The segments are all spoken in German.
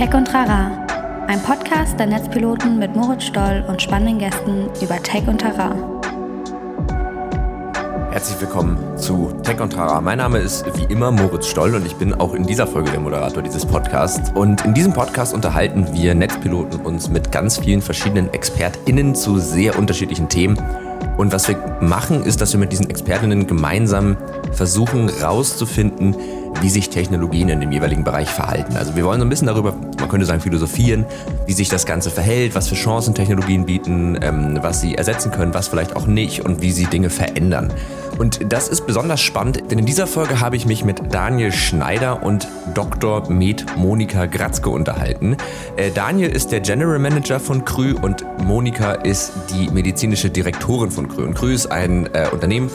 Tech und Rara, ein Podcast der Netzpiloten mit Moritz Stoll und spannenden Gästen über Tech und Rara. Herzlich willkommen zu Tech und Trara. Mein Name ist wie immer Moritz Stoll und ich bin auch in dieser Folge der Moderator dieses Podcasts. Und in diesem Podcast unterhalten wir Netzpiloten uns mit ganz vielen verschiedenen ExpertInnen zu sehr unterschiedlichen Themen. Und was wir machen, ist, dass wir mit diesen ExpertInnen gemeinsam versuchen rauszufinden, wie sich Technologien in dem jeweiligen Bereich verhalten. Also wir wollen so ein bisschen darüber, man könnte sagen, philosophieren, wie sich das Ganze verhält, was für Chancen Technologien bieten, ähm, was sie ersetzen können, was vielleicht auch nicht und wie sie Dinge verändern. Und das ist besonders spannend, denn in dieser Folge habe ich mich mit Daniel Schneider und Dr. Med Monika Gratzke unterhalten. Äh, Daniel ist der General Manager von Krü und Monika ist die medizinische Direktorin von Krü. Und Krü ist ein äh, Unternehmen,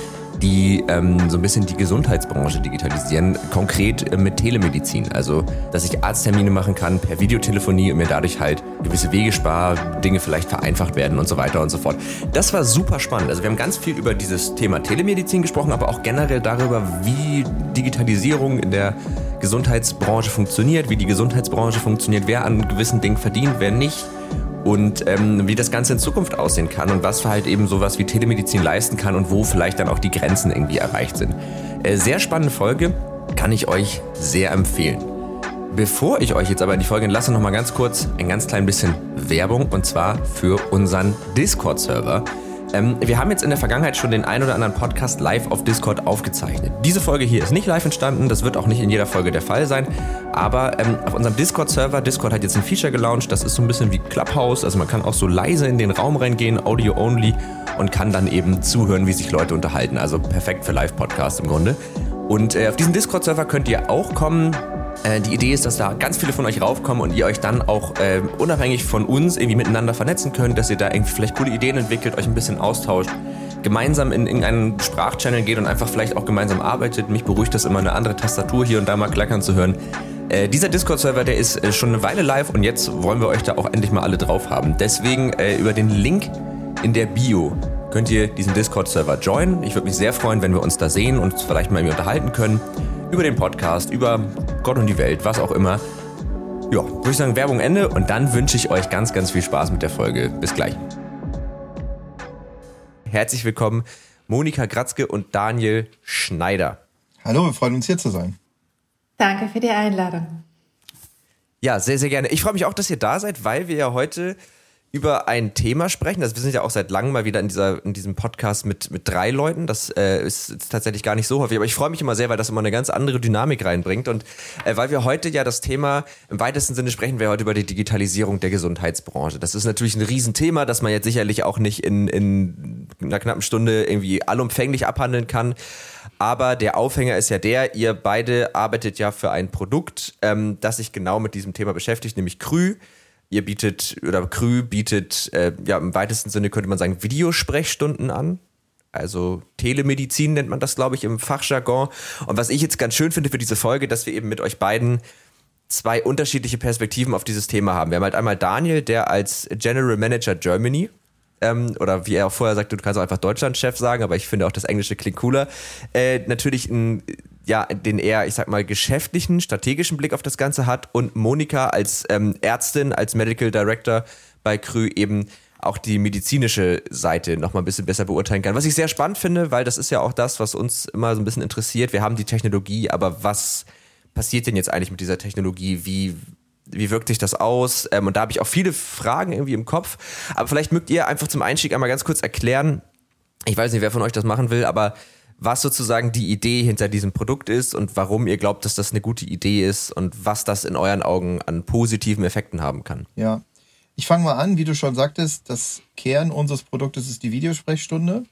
die ähm, so ein bisschen die Gesundheitsbranche digitalisieren, konkret äh, mit Telemedizin. Also, dass ich Arzttermine machen kann per Videotelefonie und mir dadurch halt gewisse Wege spare, Dinge vielleicht vereinfacht werden und so weiter und so fort. Das war super spannend. Also, wir haben ganz viel über dieses Thema Telemedizin gesprochen, aber auch generell darüber, wie Digitalisierung in der Gesundheitsbranche funktioniert, wie die Gesundheitsbranche funktioniert, wer an gewissen Dingen verdient, wer nicht und ähm, wie das Ganze in Zukunft aussehen kann und was halt eben sowas wie Telemedizin leisten kann und wo vielleicht dann auch die Grenzen irgendwie erreicht sind. Äh, sehr spannende Folge, kann ich euch sehr empfehlen. Bevor ich euch jetzt aber in die Folge entlasse, noch mal ganz kurz ein ganz klein bisschen Werbung und zwar für unseren Discord-Server. Ähm, wir haben jetzt in der Vergangenheit schon den ein oder anderen Podcast live auf Discord aufgezeichnet. Diese Folge hier ist nicht live entstanden, das wird auch nicht in jeder Folge der Fall sein, aber ähm, auf unserem Discord-Server, Discord hat jetzt ein Feature gelauncht, das ist so ein bisschen wie Clubhouse, also man kann auch so leise in den Raum reingehen, Audio-only und kann dann eben zuhören, wie sich Leute unterhalten. Also perfekt für Live-Podcast im Grunde. Und äh, auf diesen Discord-Server könnt ihr auch kommen. Äh, die Idee ist, dass da ganz viele von euch raufkommen und ihr euch dann auch äh, unabhängig von uns irgendwie miteinander vernetzen könnt, dass ihr da irgendwie vielleicht coole Ideen entwickelt, euch ein bisschen austauscht, gemeinsam in irgendeinen Sprachchannel geht und einfach vielleicht auch gemeinsam arbeitet. Mich beruhigt das immer, eine andere Tastatur hier und da mal klackern zu hören. Äh, dieser Discord-Server, der ist äh, schon eine Weile live und jetzt wollen wir euch da auch endlich mal alle drauf haben. Deswegen äh, über den Link in der Bio könnt ihr diesen Discord-Server joinen. Ich würde mich sehr freuen, wenn wir uns da sehen und vielleicht mal irgendwie unterhalten können über den Podcast, über Gott und die Welt, was auch immer. Ja, würde ich sagen, Werbung Ende und dann wünsche ich euch ganz, ganz viel Spaß mit der Folge. Bis gleich. Herzlich willkommen, Monika Gratzke und Daniel Schneider. Hallo, wir freuen uns hier zu sein. Danke für die Einladung. Ja, sehr, sehr gerne. Ich freue mich auch, dass ihr da seid, weil wir ja heute über ein Thema sprechen. Also wir sind ja auch seit langem mal wieder in, dieser, in diesem Podcast mit, mit drei Leuten. Das äh, ist, ist tatsächlich gar nicht so häufig. Aber ich freue mich immer sehr, weil das immer eine ganz andere Dynamik reinbringt. Und äh, weil wir heute ja das Thema, im weitesten Sinne sprechen wir heute über die Digitalisierung der Gesundheitsbranche. Das ist natürlich ein Riesenthema, das man jetzt sicherlich auch nicht in, in einer knappen Stunde irgendwie allumfänglich abhandeln kann. Aber der Aufhänger ist ja der, ihr beide arbeitet ja für ein Produkt, ähm, das sich genau mit diesem Thema beschäftigt, nämlich Krü. Ihr bietet, oder Krü bietet, äh, ja, im weitesten Sinne könnte man sagen, Videosprechstunden an. Also Telemedizin nennt man das, glaube ich, im Fachjargon. Und was ich jetzt ganz schön finde für diese Folge, dass wir eben mit euch beiden zwei unterschiedliche Perspektiven auf dieses Thema haben. Wir haben halt einmal Daniel, der als General Manager Germany ähm, oder wie er auch vorher sagte, du kannst auch einfach Deutschlandchef sagen, aber ich finde auch das Englische klingt cooler. Äh, natürlich ein ja, den eher, ich sag mal, geschäftlichen, strategischen Blick auf das Ganze hat und Monika als ähm, Ärztin, als Medical Director bei Krü eben auch die medizinische Seite noch mal ein bisschen besser beurteilen kann. Was ich sehr spannend finde, weil das ist ja auch das, was uns immer so ein bisschen interessiert. Wir haben die Technologie, aber was passiert denn jetzt eigentlich mit dieser Technologie? Wie, wie wirkt sich das aus? Ähm, und da habe ich auch viele Fragen irgendwie im Kopf. Aber vielleicht mögt ihr einfach zum Einstieg einmal ganz kurz erklären, ich weiß nicht, wer von euch das machen will, aber was sozusagen die Idee hinter diesem Produkt ist und warum ihr glaubt, dass das eine gute Idee ist und was das in euren Augen an positiven Effekten haben kann. Ja, ich fange mal an, wie du schon sagtest, das Kern unseres Produktes ist die Videosprechstunde.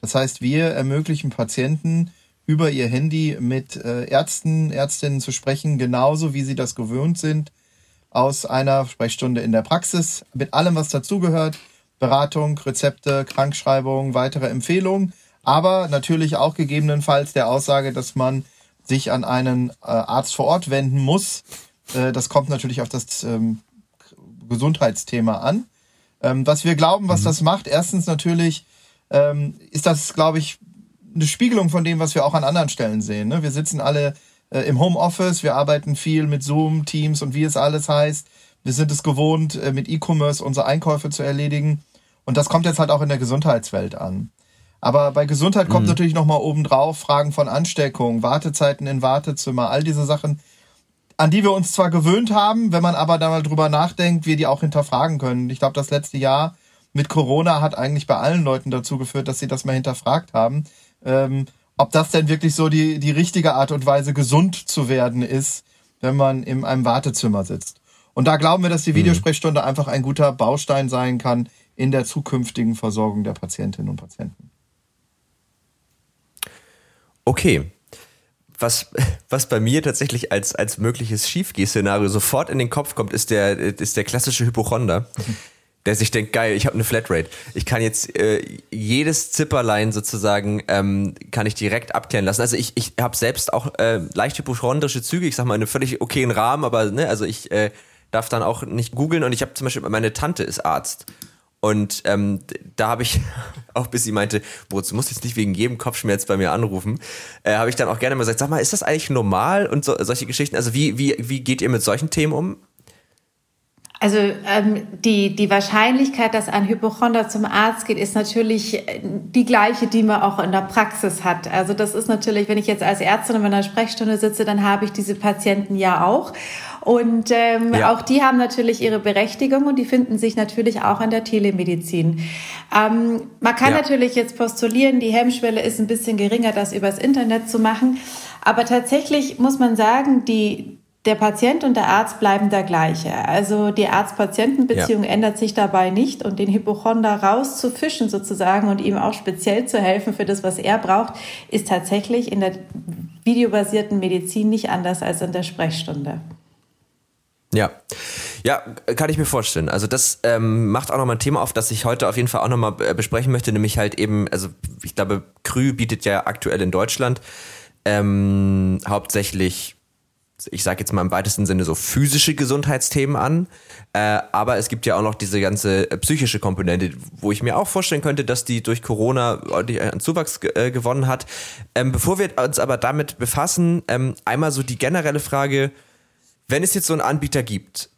Das heißt, wir ermöglichen Patienten über ihr Handy mit äh, Ärzten, Ärztinnen zu sprechen, genauso wie sie das gewöhnt sind aus einer Sprechstunde in der Praxis, mit allem, was dazugehört. Beratung, Rezepte, Krankschreibung, weitere Empfehlungen aber natürlich auch gegebenenfalls der Aussage, dass man sich an einen äh, Arzt vor Ort wenden muss. Äh, das kommt natürlich auf das ähm, Gesundheitsthema an. Ähm, was wir glauben, was mhm. das macht, erstens natürlich ähm, ist das, glaube ich, eine Spiegelung von dem, was wir auch an anderen Stellen sehen. Ne? Wir sitzen alle äh, im Homeoffice, wir arbeiten viel mit Zoom, Teams und wie es alles heißt. Wir sind es gewohnt, äh, mit E-Commerce unsere Einkäufe zu erledigen. Und das kommt jetzt halt auch in der Gesundheitswelt an. Aber bei Gesundheit kommt mhm. natürlich nochmal obendrauf Fragen von Ansteckung, Wartezeiten in Wartezimmer, all diese Sachen, an die wir uns zwar gewöhnt haben, wenn man aber da mal drüber nachdenkt, wir die auch hinterfragen können. Ich glaube, das letzte Jahr mit Corona hat eigentlich bei allen Leuten dazu geführt, dass sie das mal hinterfragt haben. Ähm, ob das denn wirklich so die, die richtige Art und Weise, gesund zu werden ist, wenn man in einem Wartezimmer sitzt. Und da glauben wir, dass die mhm. Videosprechstunde einfach ein guter Baustein sein kann in der zukünftigen Versorgung der Patientinnen und Patienten. Okay. Was, was bei mir tatsächlich als, als mögliches Schiefgeh-Szenario sofort in den Kopf kommt, ist der, ist der klassische Hypochonder. Der sich denkt, geil, ich habe eine Flatrate. Ich kann jetzt äh, jedes Zipperlein sozusagen ähm, kann ich direkt abklären lassen. Also ich, ich habe selbst auch äh, leicht hypochondrische Züge, ich sag mal in einem völlig okayen Rahmen, aber ne, also ich äh, darf dann auch nicht googeln und ich habe zum Beispiel, meine Tante ist Arzt. Und ähm, da habe ich auch, bis sie meinte, Boris, du musst jetzt nicht wegen jedem Kopfschmerz bei mir anrufen, äh, habe ich dann auch gerne mal gesagt, sag mal, ist das eigentlich normal und so, solche Geschichten? Also wie, wie, wie geht ihr mit solchen Themen um? Also ähm, die, die Wahrscheinlichkeit, dass ein Hypochonder zum Arzt geht, ist natürlich äh, die gleiche, die man auch in der Praxis hat. Also das ist natürlich, wenn ich jetzt als Ärztin in einer Sprechstunde sitze, dann habe ich diese Patienten ja auch. Und ähm, ja. auch die haben natürlich ihre Berechtigung und die finden sich natürlich auch in der Telemedizin. Ähm, man kann ja. natürlich jetzt postulieren, die Hemmschwelle ist ein bisschen geringer, das übers Internet zu machen. Aber tatsächlich muss man sagen, die, der Patient und der Arzt bleiben der gleiche. Also die Arzt-Patienten-Beziehung ja. ändert sich dabei nicht und den Hypochonder rauszufischen sozusagen und ihm auch speziell zu helfen für das, was er braucht, ist tatsächlich in der videobasierten Medizin nicht anders als in der Sprechstunde. Ja. Ja, kann ich mir vorstellen. Also das ähm, macht auch nochmal ein Thema auf, das ich heute auf jeden Fall auch nochmal äh, besprechen möchte, nämlich halt eben, also ich glaube, Krü bietet ja aktuell in Deutschland ähm, hauptsächlich ich sage jetzt mal im weitesten Sinne so physische Gesundheitsthemen an, äh, aber es gibt ja auch noch diese ganze äh, psychische Komponente, wo ich mir auch vorstellen könnte, dass die durch Corona ordentlich einen Zuwachs äh, gewonnen hat. Ähm, bevor wir uns aber damit befassen, ähm, einmal so die generelle Frage, wenn es jetzt so einen Anbieter gibt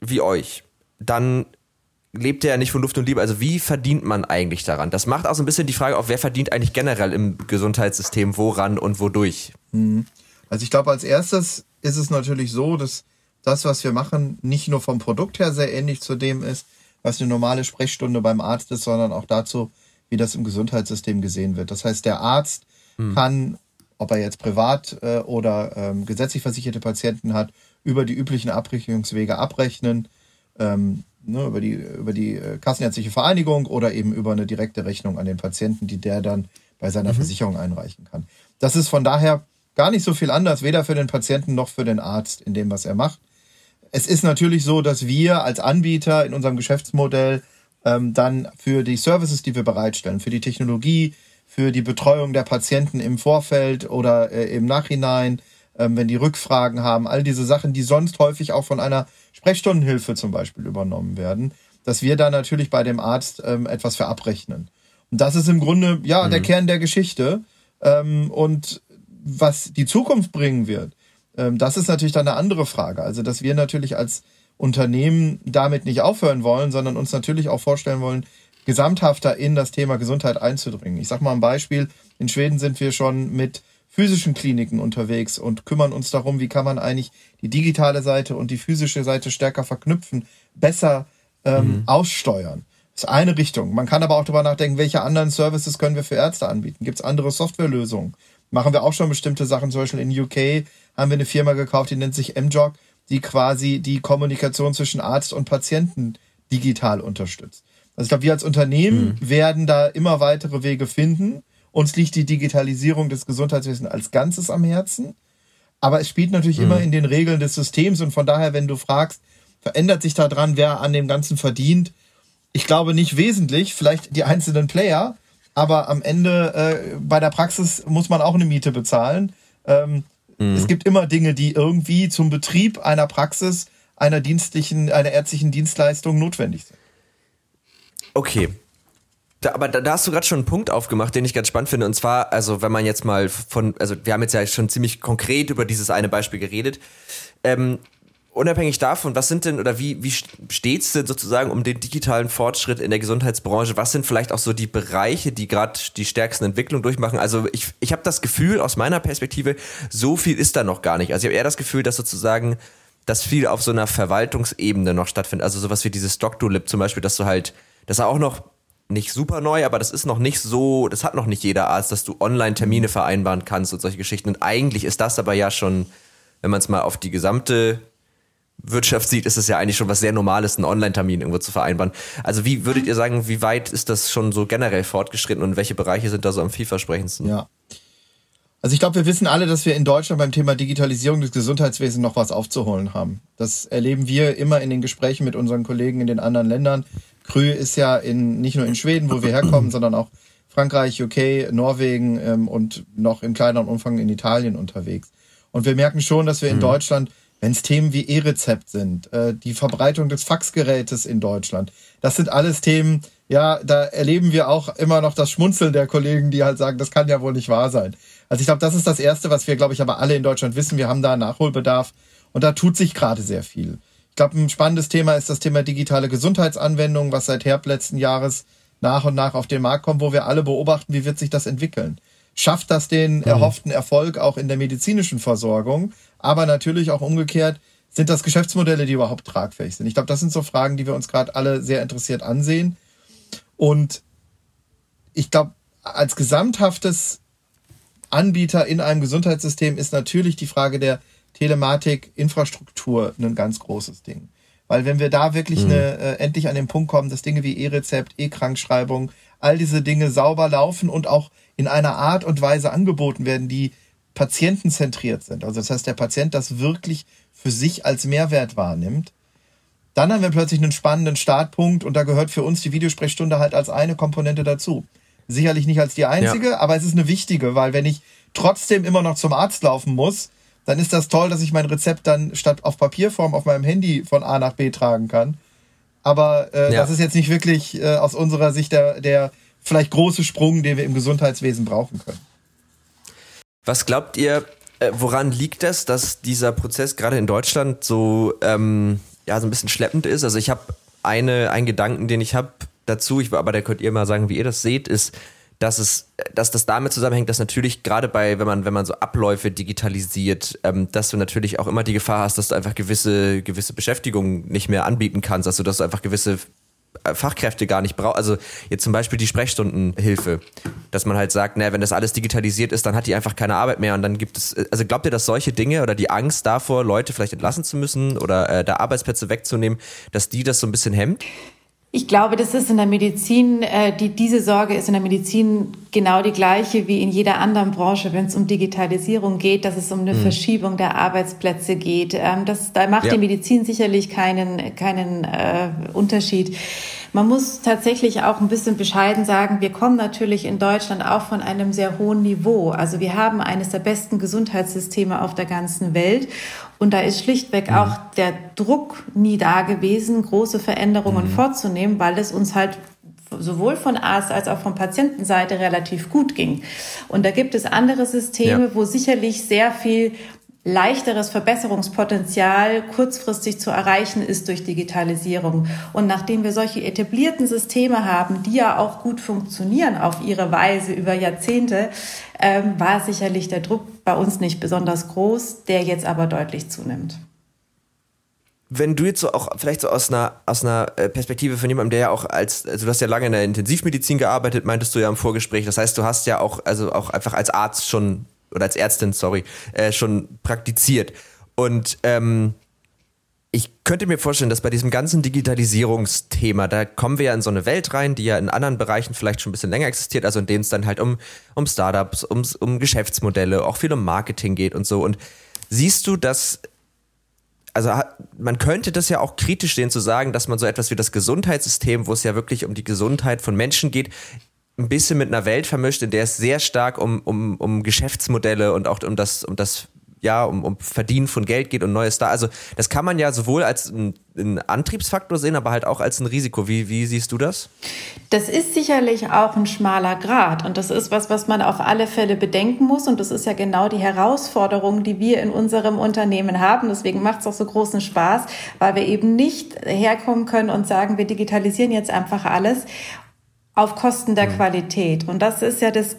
wie euch, dann lebt er ja nicht von Luft und Liebe. Also wie verdient man eigentlich daran? Das macht auch so ein bisschen die Frage auf, wer verdient eigentlich generell im Gesundheitssystem woran und wodurch? Mhm. Also ich glaube, als erstes ist es natürlich so, dass das, was wir machen, nicht nur vom Produkt her sehr ähnlich zu dem ist, was eine normale Sprechstunde beim Arzt ist, sondern auch dazu, wie das im Gesundheitssystem gesehen wird. Das heißt, der Arzt hm. kann, ob er jetzt privat äh, oder ähm, gesetzlich versicherte Patienten hat, über die üblichen Abrechnungswege abrechnen, ähm, ne, über die, über die äh, Kassenärztliche Vereinigung oder eben über eine direkte Rechnung an den Patienten, die der dann bei seiner mhm. Versicherung einreichen kann. Das ist von daher gar nicht so viel anders, weder für den Patienten noch für den Arzt in dem, was er macht. Es ist natürlich so, dass wir als Anbieter in unserem Geschäftsmodell ähm, dann für die Services, die wir bereitstellen, für die Technologie, für die Betreuung der Patienten im Vorfeld oder äh, im Nachhinein, ähm, wenn die Rückfragen haben, all diese Sachen, die sonst häufig auch von einer Sprechstundenhilfe zum Beispiel übernommen werden, dass wir da natürlich bei dem Arzt ähm, etwas für abrechnen. Und das ist im Grunde ja mhm. der Kern der Geschichte. Ähm, und was die Zukunft bringen wird, ähm, das ist natürlich dann eine andere Frage. Also, dass wir natürlich als Unternehmen damit nicht aufhören wollen, sondern uns natürlich auch vorstellen wollen, gesamthafter in das Thema Gesundheit einzudringen. Ich sage mal ein Beispiel. In Schweden sind wir schon mit physischen Kliniken unterwegs und kümmern uns darum, wie kann man eigentlich die digitale Seite und die physische Seite stärker verknüpfen, besser ähm, mhm. aussteuern. Das ist eine Richtung. Man kann aber auch darüber nachdenken, welche anderen Services können wir für Ärzte anbieten? Gibt es andere Softwarelösungen? machen wir auch schon bestimmte Sachen. Zum Beispiel in UK haben wir eine Firma gekauft, die nennt sich MJOG, die quasi die Kommunikation zwischen Arzt und Patienten digital unterstützt. Also ich glaube, wir als Unternehmen mhm. werden da immer weitere Wege finden. Uns liegt die Digitalisierung des Gesundheitswesens als Ganzes am Herzen. Aber es spielt natürlich mhm. immer in den Regeln des Systems und von daher, wenn du fragst, verändert sich da dran, wer an dem Ganzen verdient? Ich glaube nicht wesentlich, vielleicht die einzelnen Player, aber am Ende äh, bei der Praxis muss man auch eine Miete bezahlen. Ähm, mhm. Es gibt immer Dinge, die irgendwie zum Betrieb einer Praxis, einer dienstlichen, einer ärztlichen Dienstleistung notwendig sind. Okay. Da, aber da, da, hast du gerade schon einen Punkt aufgemacht, den ich ganz spannend finde. Und zwar, also wenn man jetzt mal von, also wir haben jetzt ja schon ziemlich konkret über dieses eine Beispiel geredet. Ähm, unabhängig davon, was sind denn oder wie, wie steht es denn sozusagen um den digitalen Fortschritt in der Gesundheitsbranche? Was sind vielleicht auch so die Bereiche, die gerade die stärksten Entwicklungen durchmachen? Also ich, ich habe das Gefühl, aus meiner Perspektive, so viel ist da noch gar nicht. Also ich habe eher das Gefühl, dass sozusagen das viel auf so einer Verwaltungsebene noch stattfindet. Also sowas wie dieses Doctolib zum Beispiel, dass du halt, das ist auch noch nicht super neu, aber das ist noch nicht so, das hat noch nicht jeder Arzt, dass du online Termine vereinbaren kannst und solche Geschichten. Und eigentlich ist das aber ja schon, wenn man es mal auf die gesamte Wirtschaft sieht, ist es ja eigentlich schon was sehr Normales, einen Online-Termin irgendwo zu vereinbaren. Also wie würdet ihr sagen, wie weit ist das schon so generell fortgeschritten und welche Bereiche sind da so am vielversprechendsten? Ja. Also ich glaube, wir wissen alle, dass wir in Deutschland beim Thema Digitalisierung des Gesundheitswesens noch was aufzuholen haben. Das erleben wir immer in den Gesprächen mit unseren Kollegen in den anderen Ländern. Krü ist ja in, nicht nur in Schweden, wo wir herkommen, sondern auch Frankreich, UK, Norwegen ähm, und noch im kleineren Umfang in Italien unterwegs. Und wir merken schon, dass wir in mhm. Deutschland wenn es Themen wie E-Rezept sind, äh, die Verbreitung des Faxgerätes in Deutschland, das sind alles Themen, ja, da erleben wir auch immer noch das Schmunzeln der Kollegen, die halt sagen, das kann ja wohl nicht wahr sein. Also ich glaube, das ist das Erste, was wir, glaube ich, aber alle in Deutschland wissen. Wir haben da Nachholbedarf und da tut sich gerade sehr viel. Ich glaube, ein spannendes Thema ist das Thema digitale Gesundheitsanwendung, was seit Herbst letzten Jahres nach und nach auf den Markt kommt, wo wir alle beobachten, wie wird sich das entwickeln. Schafft das den mhm. erhofften Erfolg auch in der medizinischen Versorgung? aber natürlich auch umgekehrt, sind das Geschäftsmodelle, die überhaupt tragfähig sind? Ich glaube, das sind so Fragen, die wir uns gerade alle sehr interessiert ansehen. Und ich glaube, als gesamthaftes Anbieter in einem Gesundheitssystem ist natürlich die Frage der Telematik-Infrastruktur ein ganz großes Ding. Weil wenn wir da wirklich mhm. eine, äh, endlich an den Punkt kommen, dass Dinge wie E-Rezept, E-Krankschreibung, all diese Dinge sauber laufen und auch in einer Art und Weise angeboten werden, die patientenzentriert sind. Also das heißt, der Patient das wirklich für sich als Mehrwert wahrnimmt. Dann haben wir plötzlich einen spannenden Startpunkt und da gehört für uns die Videosprechstunde halt als eine Komponente dazu. Sicherlich nicht als die einzige, ja. aber es ist eine wichtige, weil wenn ich trotzdem immer noch zum Arzt laufen muss, dann ist das toll, dass ich mein Rezept dann statt auf Papierform auf meinem Handy von A nach B tragen kann. Aber äh, ja. das ist jetzt nicht wirklich äh, aus unserer Sicht der, der vielleicht große Sprung, den wir im Gesundheitswesen brauchen können. Was glaubt ihr, äh, woran liegt das, dass dieser Prozess gerade in Deutschland so, ähm, ja, so ein bisschen schleppend ist? Also ich habe eine, einen Gedanken, den ich habe dazu, ich, aber da könnt ihr mal sagen, wie ihr das seht, ist, dass es, dass das damit zusammenhängt, dass natürlich gerade bei, wenn man, wenn man so Abläufe digitalisiert, ähm, dass du natürlich auch immer die Gefahr hast, dass du einfach gewisse, gewisse Beschäftigungen nicht mehr anbieten kannst, also dass du einfach gewisse äh, Fachkräfte gar nicht braucht. Also jetzt zum Beispiel die Sprechstundenhilfe, dass man halt sagt, naja, wenn das alles digitalisiert ist, dann hat die einfach keine Arbeit mehr und dann gibt es, also glaubt ihr, dass solche Dinge oder die Angst davor, Leute vielleicht entlassen zu müssen oder äh, da Arbeitsplätze wegzunehmen, dass die das so ein bisschen hemmt? Ich glaube, das ist in der Medizin, äh, die, diese Sorge ist in der Medizin genau die gleiche wie in jeder anderen Branche, wenn es um Digitalisierung geht, dass es um eine mhm. Verschiebung der Arbeitsplätze geht. Ähm, das, da macht ja. die Medizin sicherlich keinen, keinen äh, Unterschied. Man muss tatsächlich auch ein bisschen bescheiden sagen, wir kommen natürlich in Deutschland auch von einem sehr hohen Niveau. Also wir haben eines der besten Gesundheitssysteme auf der ganzen Welt. Und da ist schlichtweg mhm. auch der Druck nie da gewesen, große Veränderungen mhm. vorzunehmen, weil es uns halt sowohl von Arzt als auch von Patientenseite relativ gut ging. Und da gibt es andere Systeme, ja. wo sicherlich sehr viel leichteres Verbesserungspotenzial kurzfristig zu erreichen ist durch Digitalisierung. Und nachdem wir solche etablierten Systeme haben, die ja auch gut funktionieren auf ihre Weise über Jahrzehnte, ähm, war sicherlich der Druck bei uns nicht besonders groß, der jetzt aber deutlich zunimmt wenn du jetzt so auch vielleicht so aus einer aus einer äh, Perspektive von jemandem, der ja auch als also du hast ja lange in der Intensivmedizin gearbeitet, meintest du ja im Vorgespräch. Das heißt, du hast ja auch also auch einfach als Arzt schon oder als Ärztin, sorry, äh, schon praktiziert. Und ähm, ich könnte mir vorstellen, dass bei diesem ganzen Digitalisierungsthema, da kommen wir ja in so eine Welt rein, die ja in anderen Bereichen vielleicht schon ein bisschen länger existiert, also in denen es dann halt um, um Startups, um, um Geschäftsmodelle, auch viel um Marketing geht und so. Und siehst du, dass, also man könnte das ja auch kritisch sehen zu sagen, dass man so etwas wie das Gesundheitssystem, wo es ja wirklich um die Gesundheit von Menschen geht, ein bisschen mit einer Welt vermischt, in der es sehr stark um, um, um Geschäftsmodelle und auch um das, um das ja, um, um Verdienen von Geld geht und Neues da. Also das kann man ja sowohl als ein, ein Antriebsfaktor sehen, aber halt auch als ein Risiko. Wie, wie siehst du das? Das ist sicherlich auch ein schmaler Grad und das ist was, was man auf alle Fälle bedenken muss und das ist ja genau die Herausforderung, die wir in unserem Unternehmen haben. Deswegen macht es auch so großen Spaß, weil wir eben nicht herkommen können und sagen, wir digitalisieren jetzt einfach alles auf Kosten der mhm. Qualität. Und das ist ja das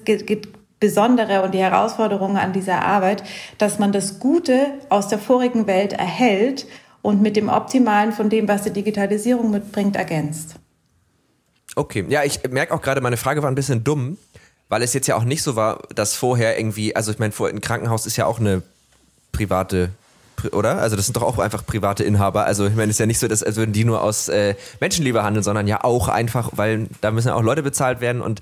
Besondere und die Herausforderung an dieser Arbeit, dass man das Gute aus der vorigen Welt erhält und mit dem Optimalen von dem, was die Digitalisierung mitbringt, ergänzt. Okay, ja, ich merke auch gerade, meine Frage war ein bisschen dumm, weil es jetzt ja auch nicht so war, dass vorher irgendwie, also ich meine, ein Krankenhaus ist ja auch eine private oder? Also das sind doch auch einfach private Inhaber. Also ich meine, es ist ja nicht so, dass, als würden die nur aus äh, Menschenliebe handeln, sondern ja auch einfach, weil da müssen ja auch Leute bezahlt werden und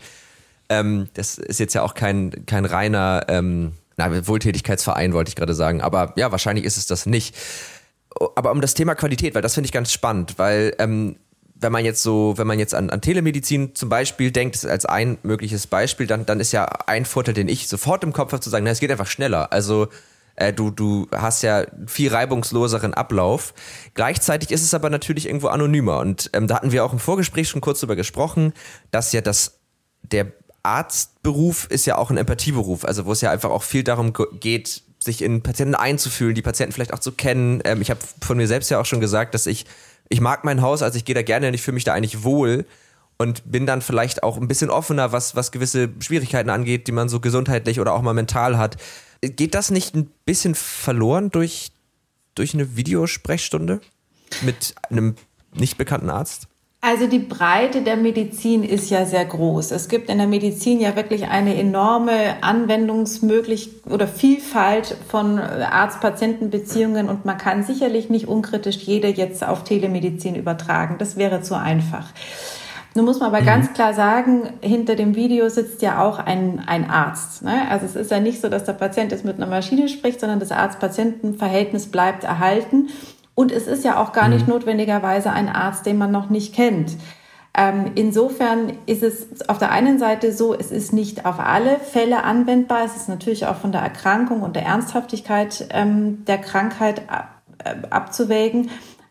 ähm, das ist jetzt ja auch kein, kein reiner ähm, na, Wohltätigkeitsverein, wollte ich gerade sagen. Aber ja, wahrscheinlich ist es das nicht. Aber um das Thema Qualität, weil das finde ich ganz spannend, weil ähm, wenn man jetzt so, wenn man jetzt an, an Telemedizin zum Beispiel denkt, als ein mögliches Beispiel, dann, dann ist ja ein Vorteil, den ich sofort im Kopf habe, zu sagen, na, es geht einfach schneller. Also du, du hast ja viel reibungsloseren Ablauf. Gleichzeitig ist es aber natürlich irgendwo anonymer. Und ähm, da hatten wir auch im Vorgespräch schon kurz drüber gesprochen, dass ja das, der Arztberuf ist ja auch ein Empathieberuf, also wo es ja einfach auch viel darum geht, sich in Patienten einzufühlen, die Patienten vielleicht auch zu kennen. Ähm, ich habe von mir selbst ja auch schon gesagt, dass ich, ich mag mein Haus, also ich gehe da gerne und ich fühle mich da eigentlich wohl und bin dann vielleicht auch ein bisschen offener, was, was gewisse Schwierigkeiten angeht, die man so gesundheitlich oder auch mal mental hat. Geht das nicht ein bisschen verloren durch, durch eine Videosprechstunde mit einem nicht bekannten Arzt? Also die Breite der Medizin ist ja sehr groß. Es gibt in der Medizin ja wirklich eine enorme Anwendungsmöglichkeit oder Vielfalt von Arzt-Patienten-Beziehungen und man kann sicherlich nicht unkritisch jede jetzt auf Telemedizin übertragen. Das wäre zu einfach. Nun muss man aber mhm. ganz klar sagen, hinter dem Video sitzt ja auch ein, ein Arzt. Ne? Also es ist ja nicht so, dass der Patient jetzt mit einer Maschine spricht, sondern das Arzt-Patienten-Verhältnis bleibt erhalten. Und es ist ja auch gar nicht mhm. notwendigerweise ein Arzt, den man noch nicht kennt. Ähm, insofern ist es auf der einen Seite so, es ist nicht auf alle Fälle anwendbar. Es ist natürlich auch von der Erkrankung und der Ernsthaftigkeit ähm, der Krankheit ab, äh, abzuwägen.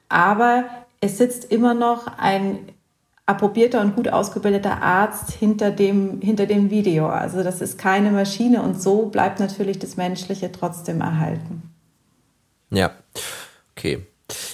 Aber es sitzt immer noch ein approbierter und gut ausgebildeter Arzt hinter dem, hinter dem Video. Also das ist keine Maschine und so bleibt natürlich das Menschliche trotzdem erhalten. Ja, okay.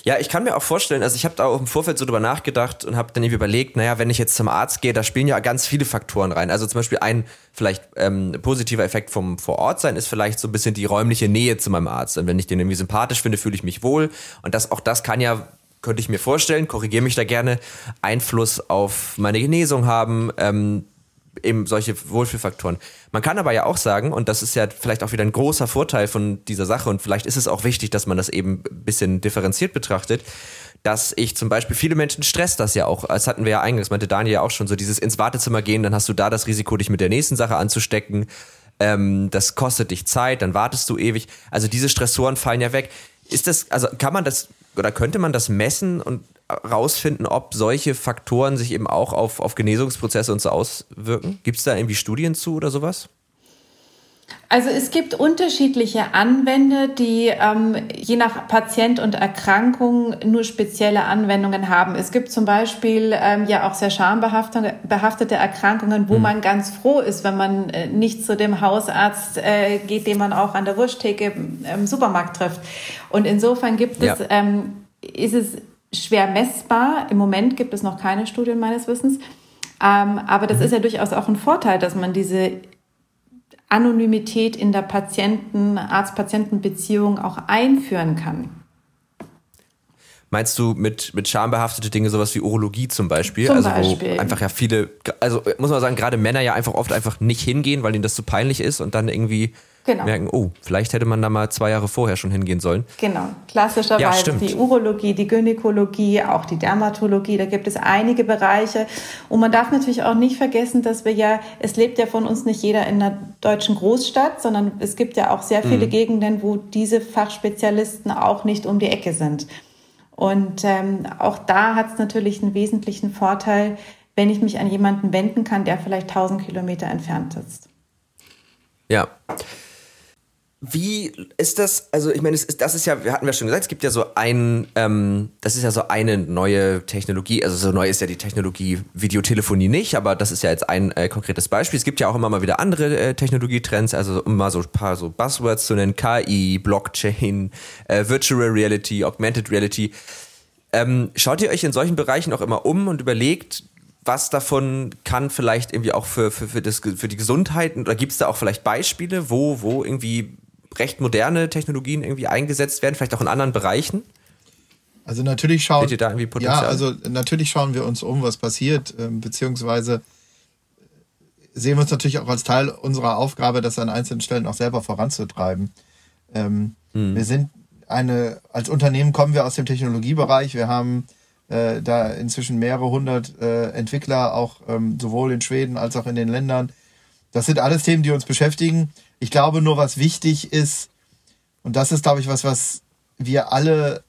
Ja, ich kann mir auch vorstellen, also ich habe da auch im Vorfeld so drüber nachgedacht und habe dann eben überlegt, naja, wenn ich jetzt zum Arzt gehe, da spielen ja ganz viele Faktoren rein. Also zum Beispiel ein vielleicht ähm, positiver Effekt vom Vorortsein ist vielleicht so ein bisschen die räumliche Nähe zu meinem Arzt. Und wenn ich den irgendwie sympathisch finde, fühle ich mich wohl. Und das, auch das kann ja könnte ich mir vorstellen, korrigiere mich da gerne, Einfluss auf meine Genesung haben. Ähm, eben solche Wohlfühlfaktoren. Man kann aber ja auch sagen, und das ist ja vielleicht auch wieder ein großer Vorteil von dieser Sache, und vielleicht ist es auch wichtig, dass man das eben ein bisschen differenziert betrachtet, dass ich zum Beispiel, viele Menschen stresst das ja auch. Das hatten wir ja eingangs, meinte Daniel ja auch schon, so dieses ins Wartezimmer gehen, dann hast du da das Risiko, dich mit der nächsten Sache anzustecken. Ähm, das kostet dich Zeit, dann wartest du ewig. Also diese Stressoren fallen ja weg. Ist das, also kann man das oder könnte man das messen und rausfinden, ob solche Faktoren sich eben auch auf, auf Genesungsprozesse und so auswirken? Gibt es da irgendwie Studien zu oder sowas? Also es gibt unterschiedliche Anwender, die ähm, je nach Patient und Erkrankung nur spezielle Anwendungen haben. Es gibt zum Beispiel ähm, ja auch sehr schambehaftete Erkrankungen, wo hm. man ganz froh ist, wenn man äh, nicht zu dem Hausarzt äh, geht, den man auch an der Wursttheke im Supermarkt trifft. Und insofern gibt es, ja. ähm, ist es schwer messbar. Im Moment gibt es noch keine Studien meines Wissens. Ähm, aber das mhm. ist ja durchaus auch ein Vorteil, dass man diese Anonymität in der Patienten, Arzt-Patienten-Beziehung auch einführen kann. Meinst du mit, mit schambehaftete Dinge, sowas wie Urologie zum Beispiel? Zum also Beispiel. wo einfach ja viele, also muss man sagen, gerade Männer ja einfach oft einfach nicht hingehen, weil ihnen das zu peinlich ist und dann irgendwie genau. merken, oh, vielleicht hätte man da mal zwei Jahre vorher schon hingehen sollen. Genau, klassischerweise ja, die Urologie, die Gynäkologie, auch die Dermatologie, da gibt es einige Bereiche. Und man darf natürlich auch nicht vergessen, dass wir ja, es lebt ja von uns nicht jeder in einer deutschen Großstadt, sondern es gibt ja auch sehr viele mhm. Gegenden, wo diese Fachspezialisten auch nicht um die Ecke sind. Und ähm, auch da hat es natürlich einen wesentlichen Vorteil, wenn ich mich an jemanden wenden kann, der vielleicht 1000 Kilometer entfernt sitzt. Ja. Wie ist das? Also, ich meine, das ist ja, wir hatten ja schon gesagt, es gibt ja so ein, ähm, das ist ja so eine neue Technologie. Also, so neu ist ja die Technologie Videotelefonie nicht, aber das ist ja jetzt ein äh, konkretes Beispiel. Es gibt ja auch immer mal wieder andere äh, Technologietrends, also um mal so ein paar so Buzzwords zu nennen: KI, Blockchain, äh, Virtual Reality, Augmented Reality. Ähm, schaut ihr euch in solchen Bereichen auch immer um und überlegt, was davon kann vielleicht irgendwie auch für, für, für, das, für die Gesundheit, oder gibt es da auch vielleicht Beispiele, wo, wo irgendwie recht moderne Technologien irgendwie eingesetzt werden, vielleicht auch in anderen Bereichen? Also natürlich schauen, da irgendwie Potenzial? ja, also natürlich schauen wir uns um, was passiert, ähm, beziehungsweise sehen wir uns natürlich auch als Teil unserer Aufgabe, das an einzelnen Stellen auch selber voranzutreiben. Ähm, hm. Wir sind eine, als Unternehmen kommen wir aus dem Technologiebereich. Wir haben äh, da inzwischen mehrere hundert äh, Entwickler, auch ähm, sowohl in Schweden als auch in den Ländern. Das sind alles Themen, die uns beschäftigen. Ich glaube nur, was wichtig ist, und das ist, glaube ich, was, was wir alle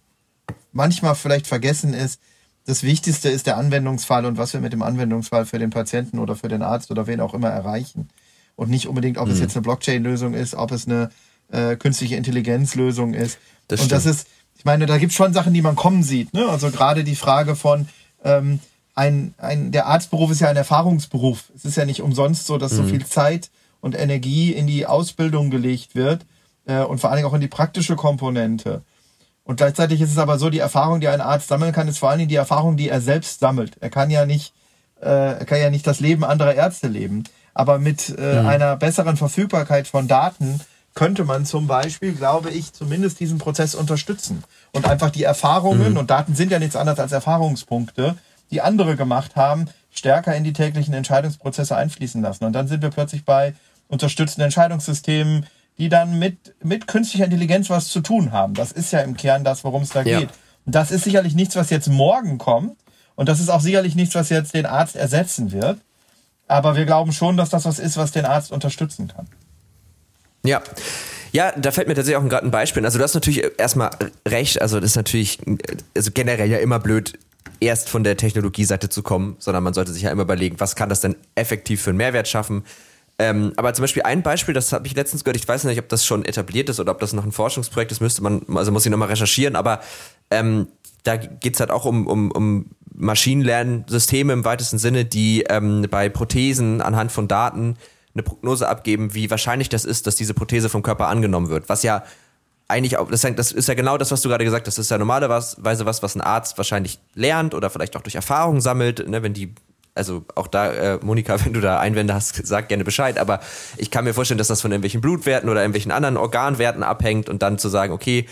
manchmal vielleicht vergessen ist, das Wichtigste ist der Anwendungsfall und was wir mit dem Anwendungsfall für den Patienten oder für den Arzt oder wen auch immer erreichen. Und nicht unbedingt, ob mhm. es jetzt eine Blockchain-Lösung ist, ob es eine äh, künstliche Intelligenz-Lösung ist. Das und stimmt. das ist, ich meine, da gibt es schon Sachen, die man kommen sieht. Ne? Also gerade die Frage von, ähm, ein, ein, der Arztberuf ist ja ein Erfahrungsberuf. Es ist ja nicht umsonst so, dass mhm. so viel Zeit und Energie in die Ausbildung gelegt wird äh, und vor allen Dingen auch in die praktische Komponente. Und gleichzeitig ist es aber so, die Erfahrung, die ein Arzt sammeln kann, ist vor allen Dingen die Erfahrung, die er selbst sammelt. Er kann ja nicht, äh, er kann ja nicht das Leben anderer Ärzte leben. Aber mit äh, mhm. einer besseren Verfügbarkeit von Daten könnte man zum Beispiel, glaube ich, zumindest diesen Prozess unterstützen. Und einfach die Erfahrungen, mhm. und Daten sind ja nichts anderes als Erfahrungspunkte, die andere gemacht haben, stärker in die täglichen Entscheidungsprozesse einfließen lassen. Und dann sind wir plötzlich bei unterstützenden Entscheidungssystemen, die dann mit, mit künstlicher Intelligenz was zu tun haben. Das ist ja im Kern das, worum es da ja. geht. Und das ist sicherlich nichts, was jetzt morgen kommt. Und das ist auch sicherlich nichts, was jetzt den Arzt ersetzen wird. Aber wir glauben schon, dass das was ist, was den Arzt unterstützen kann. Ja. Ja, da fällt mir tatsächlich auch gerade ein Beispiel. Also du hast natürlich erstmal recht, also das ist natürlich also generell ja immer blöd, erst von der Technologieseite zu kommen, sondern man sollte sich ja immer überlegen, was kann das denn effektiv für einen Mehrwert schaffen. Ähm, aber zum Beispiel ein Beispiel, das habe ich letztens gehört, ich weiß nicht, ob das schon etabliert ist oder ob das noch ein Forschungsprojekt ist, müsste man, also muss ich nochmal recherchieren, aber ähm, da geht es halt auch um, um, um Maschinenlernsysteme im weitesten Sinne, die ähm, bei Prothesen anhand von Daten eine Prognose abgeben, wie wahrscheinlich das ist, dass diese Prothese vom Körper angenommen wird. Was ja eigentlich auch, das ist ja genau das, was du gerade gesagt hast. Das ist ja normalerweise was, was ein Arzt wahrscheinlich lernt oder vielleicht auch durch Erfahrung sammelt, ne, wenn die also auch da, äh, Monika, wenn du da Einwände hast, sag gerne Bescheid. Aber ich kann mir vorstellen, dass das von irgendwelchen Blutwerten oder irgendwelchen anderen Organwerten abhängt und dann zu sagen, okay,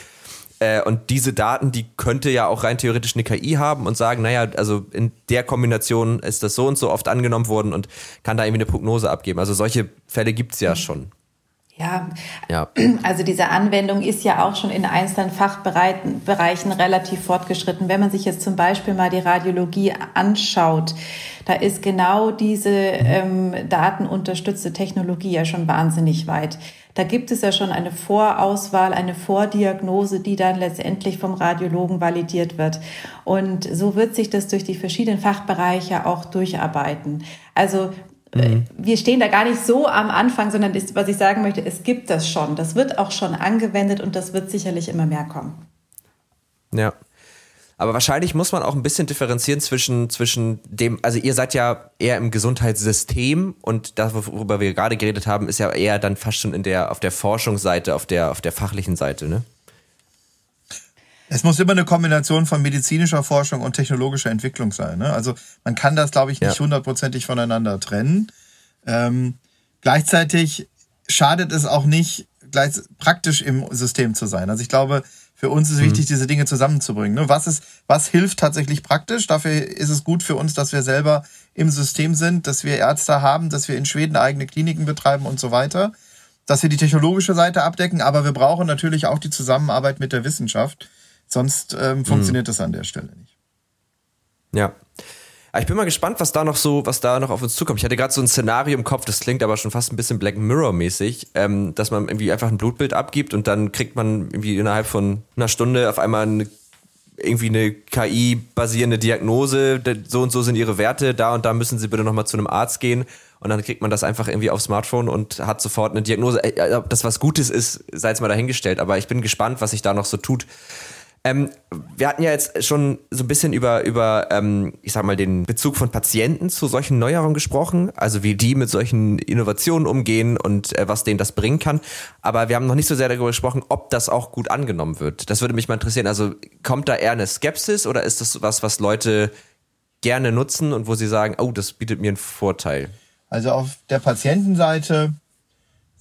äh, und diese Daten, die könnte ja auch rein theoretisch eine KI haben und sagen, naja, also in der Kombination ist das so und so oft angenommen worden und kann da irgendwie eine Prognose abgeben. Also solche Fälle gibt es ja schon. Ja, ja, also diese Anwendung ist ja auch schon in einzelnen Fachbereichen relativ fortgeschritten. Wenn man sich jetzt zum Beispiel mal die Radiologie anschaut, da ist genau diese ähm, datenunterstützte Technologie ja schon wahnsinnig weit. Da gibt es ja schon eine Vorauswahl, eine Vordiagnose, die dann letztendlich vom Radiologen validiert wird. Und so wird sich das durch die verschiedenen Fachbereiche auch durcharbeiten. Also Mhm. Wir stehen da gar nicht so am Anfang, sondern das, was ich sagen möchte, es gibt das schon. Das wird auch schon angewendet und das wird sicherlich immer mehr kommen. Ja. Aber wahrscheinlich muss man auch ein bisschen differenzieren zwischen, zwischen dem, also ihr seid ja eher im Gesundheitssystem und das, worüber wir gerade geredet haben, ist ja eher dann fast schon in der, auf der Forschungsseite, auf der, auf der fachlichen Seite, ne? Es muss immer eine Kombination von medizinischer Forschung und technologischer Entwicklung sein. Ne? Also man kann das, glaube ich, nicht hundertprozentig ja. voneinander trennen. Ähm, gleichzeitig schadet es auch nicht, gleich praktisch im System zu sein. Also ich glaube, für uns ist mhm. wichtig, diese Dinge zusammenzubringen. Ne? Was ist, was hilft tatsächlich praktisch? Dafür ist es gut für uns, dass wir selber im System sind, dass wir Ärzte haben, dass wir in Schweden eigene Kliniken betreiben und so weiter, dass wir die technologische Seite abdecken, aber wir brauchen natürlich auch die Zusammenarbeit mit der Wissenschaft. Sonst ähm, funktioniert mhm. das an der Stelle nicht. Ja. Ich bin mal gespannt, was da noch so, was da noch auf uns zukommt. Ich hatte gerade so ein Szenario im Kopf, das klingt aber schon fast ein bisschen Black Mirror-mäßig, ähm, dass man irgendwie einfach ein Blutbild abgibt und dann kriegt man irgendwie innerhalb von einer Stunde auf einmal eine, irgendwie eine KI-basierende Diagnose, so und so sind ihre Werte, da und da müssen sie bitte nochmal zu einem Arzt gehen und dann kriegt man das einfach irgendwie aufs Smartphone und hat sofort eine Diagnose. Ob das was Gutes ist, sei es mal dahingestellt, aber ich bin gespannt, was sich da noch so tut. Ähm, wir hatten ja jetzt schon so ein bisschen über, über ähm, ich sag mal, den Bezug von Patienten zu solchen Neuerungen gesprochen, also wie die mit solchen Innovationen umgehen und äh, was denen das bringen kann. Aber wir haben noch nicht so sehr darüber gesprochen, ob das auch gut angenommen wird. Das würde mich mal interessieren. Also kommt da eher eine Skepsis oder ist das was, was Leute gerne nutzen und wo sie sagen, oh, das bietet mir einen Vorteil? Also auf der Patientenseite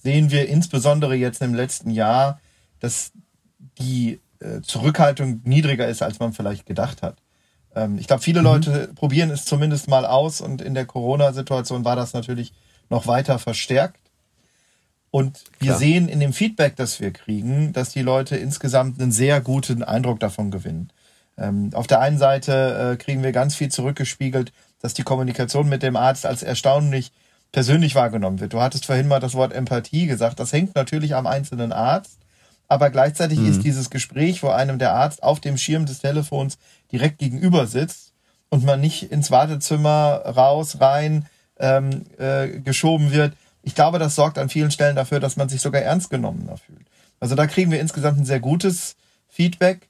sehen wir insbesondere jetzt im letzten Jahr, dass die Zurückhaltung niedriger ist, als man vielleicht gedacht hat. Ähm, ich glaube, viele mhm. Leute probieren es zumindest mal aus und in der Corona-Situation war das natürlich noch weiter verstärkt. Und wir Klar. sehen in dem Feedback, das wir kriegen, dass die Leute insgesamt einen sehr guten Eindruck davon gewinnen. Ähm, auf der einen Seite äh, kriegen wir ganz viel zurückgespiegelt, dass die Kommunikation mit dem Arzt als erstaunlich persönlich wahrgenommen wird. Du hattest vorhin mal das Wort Empathie gesagt. Das hängt natürlich am einzelnen Arzt aber gleichzeitig mhm. ist dieses Gespräch, wo einem der Arzt auf dem Schirm des Telefons direkt gegenüber sitzt und man nicht ins Wartezimmer raus, rein ähm, äh, geschoben wird. Ich glaube, das sorgt an vielen Stellen dafür, dass man sich sogar ernst genommener fühlt. Also da kriegen wir insgesamt ein sehr gutes Feedback.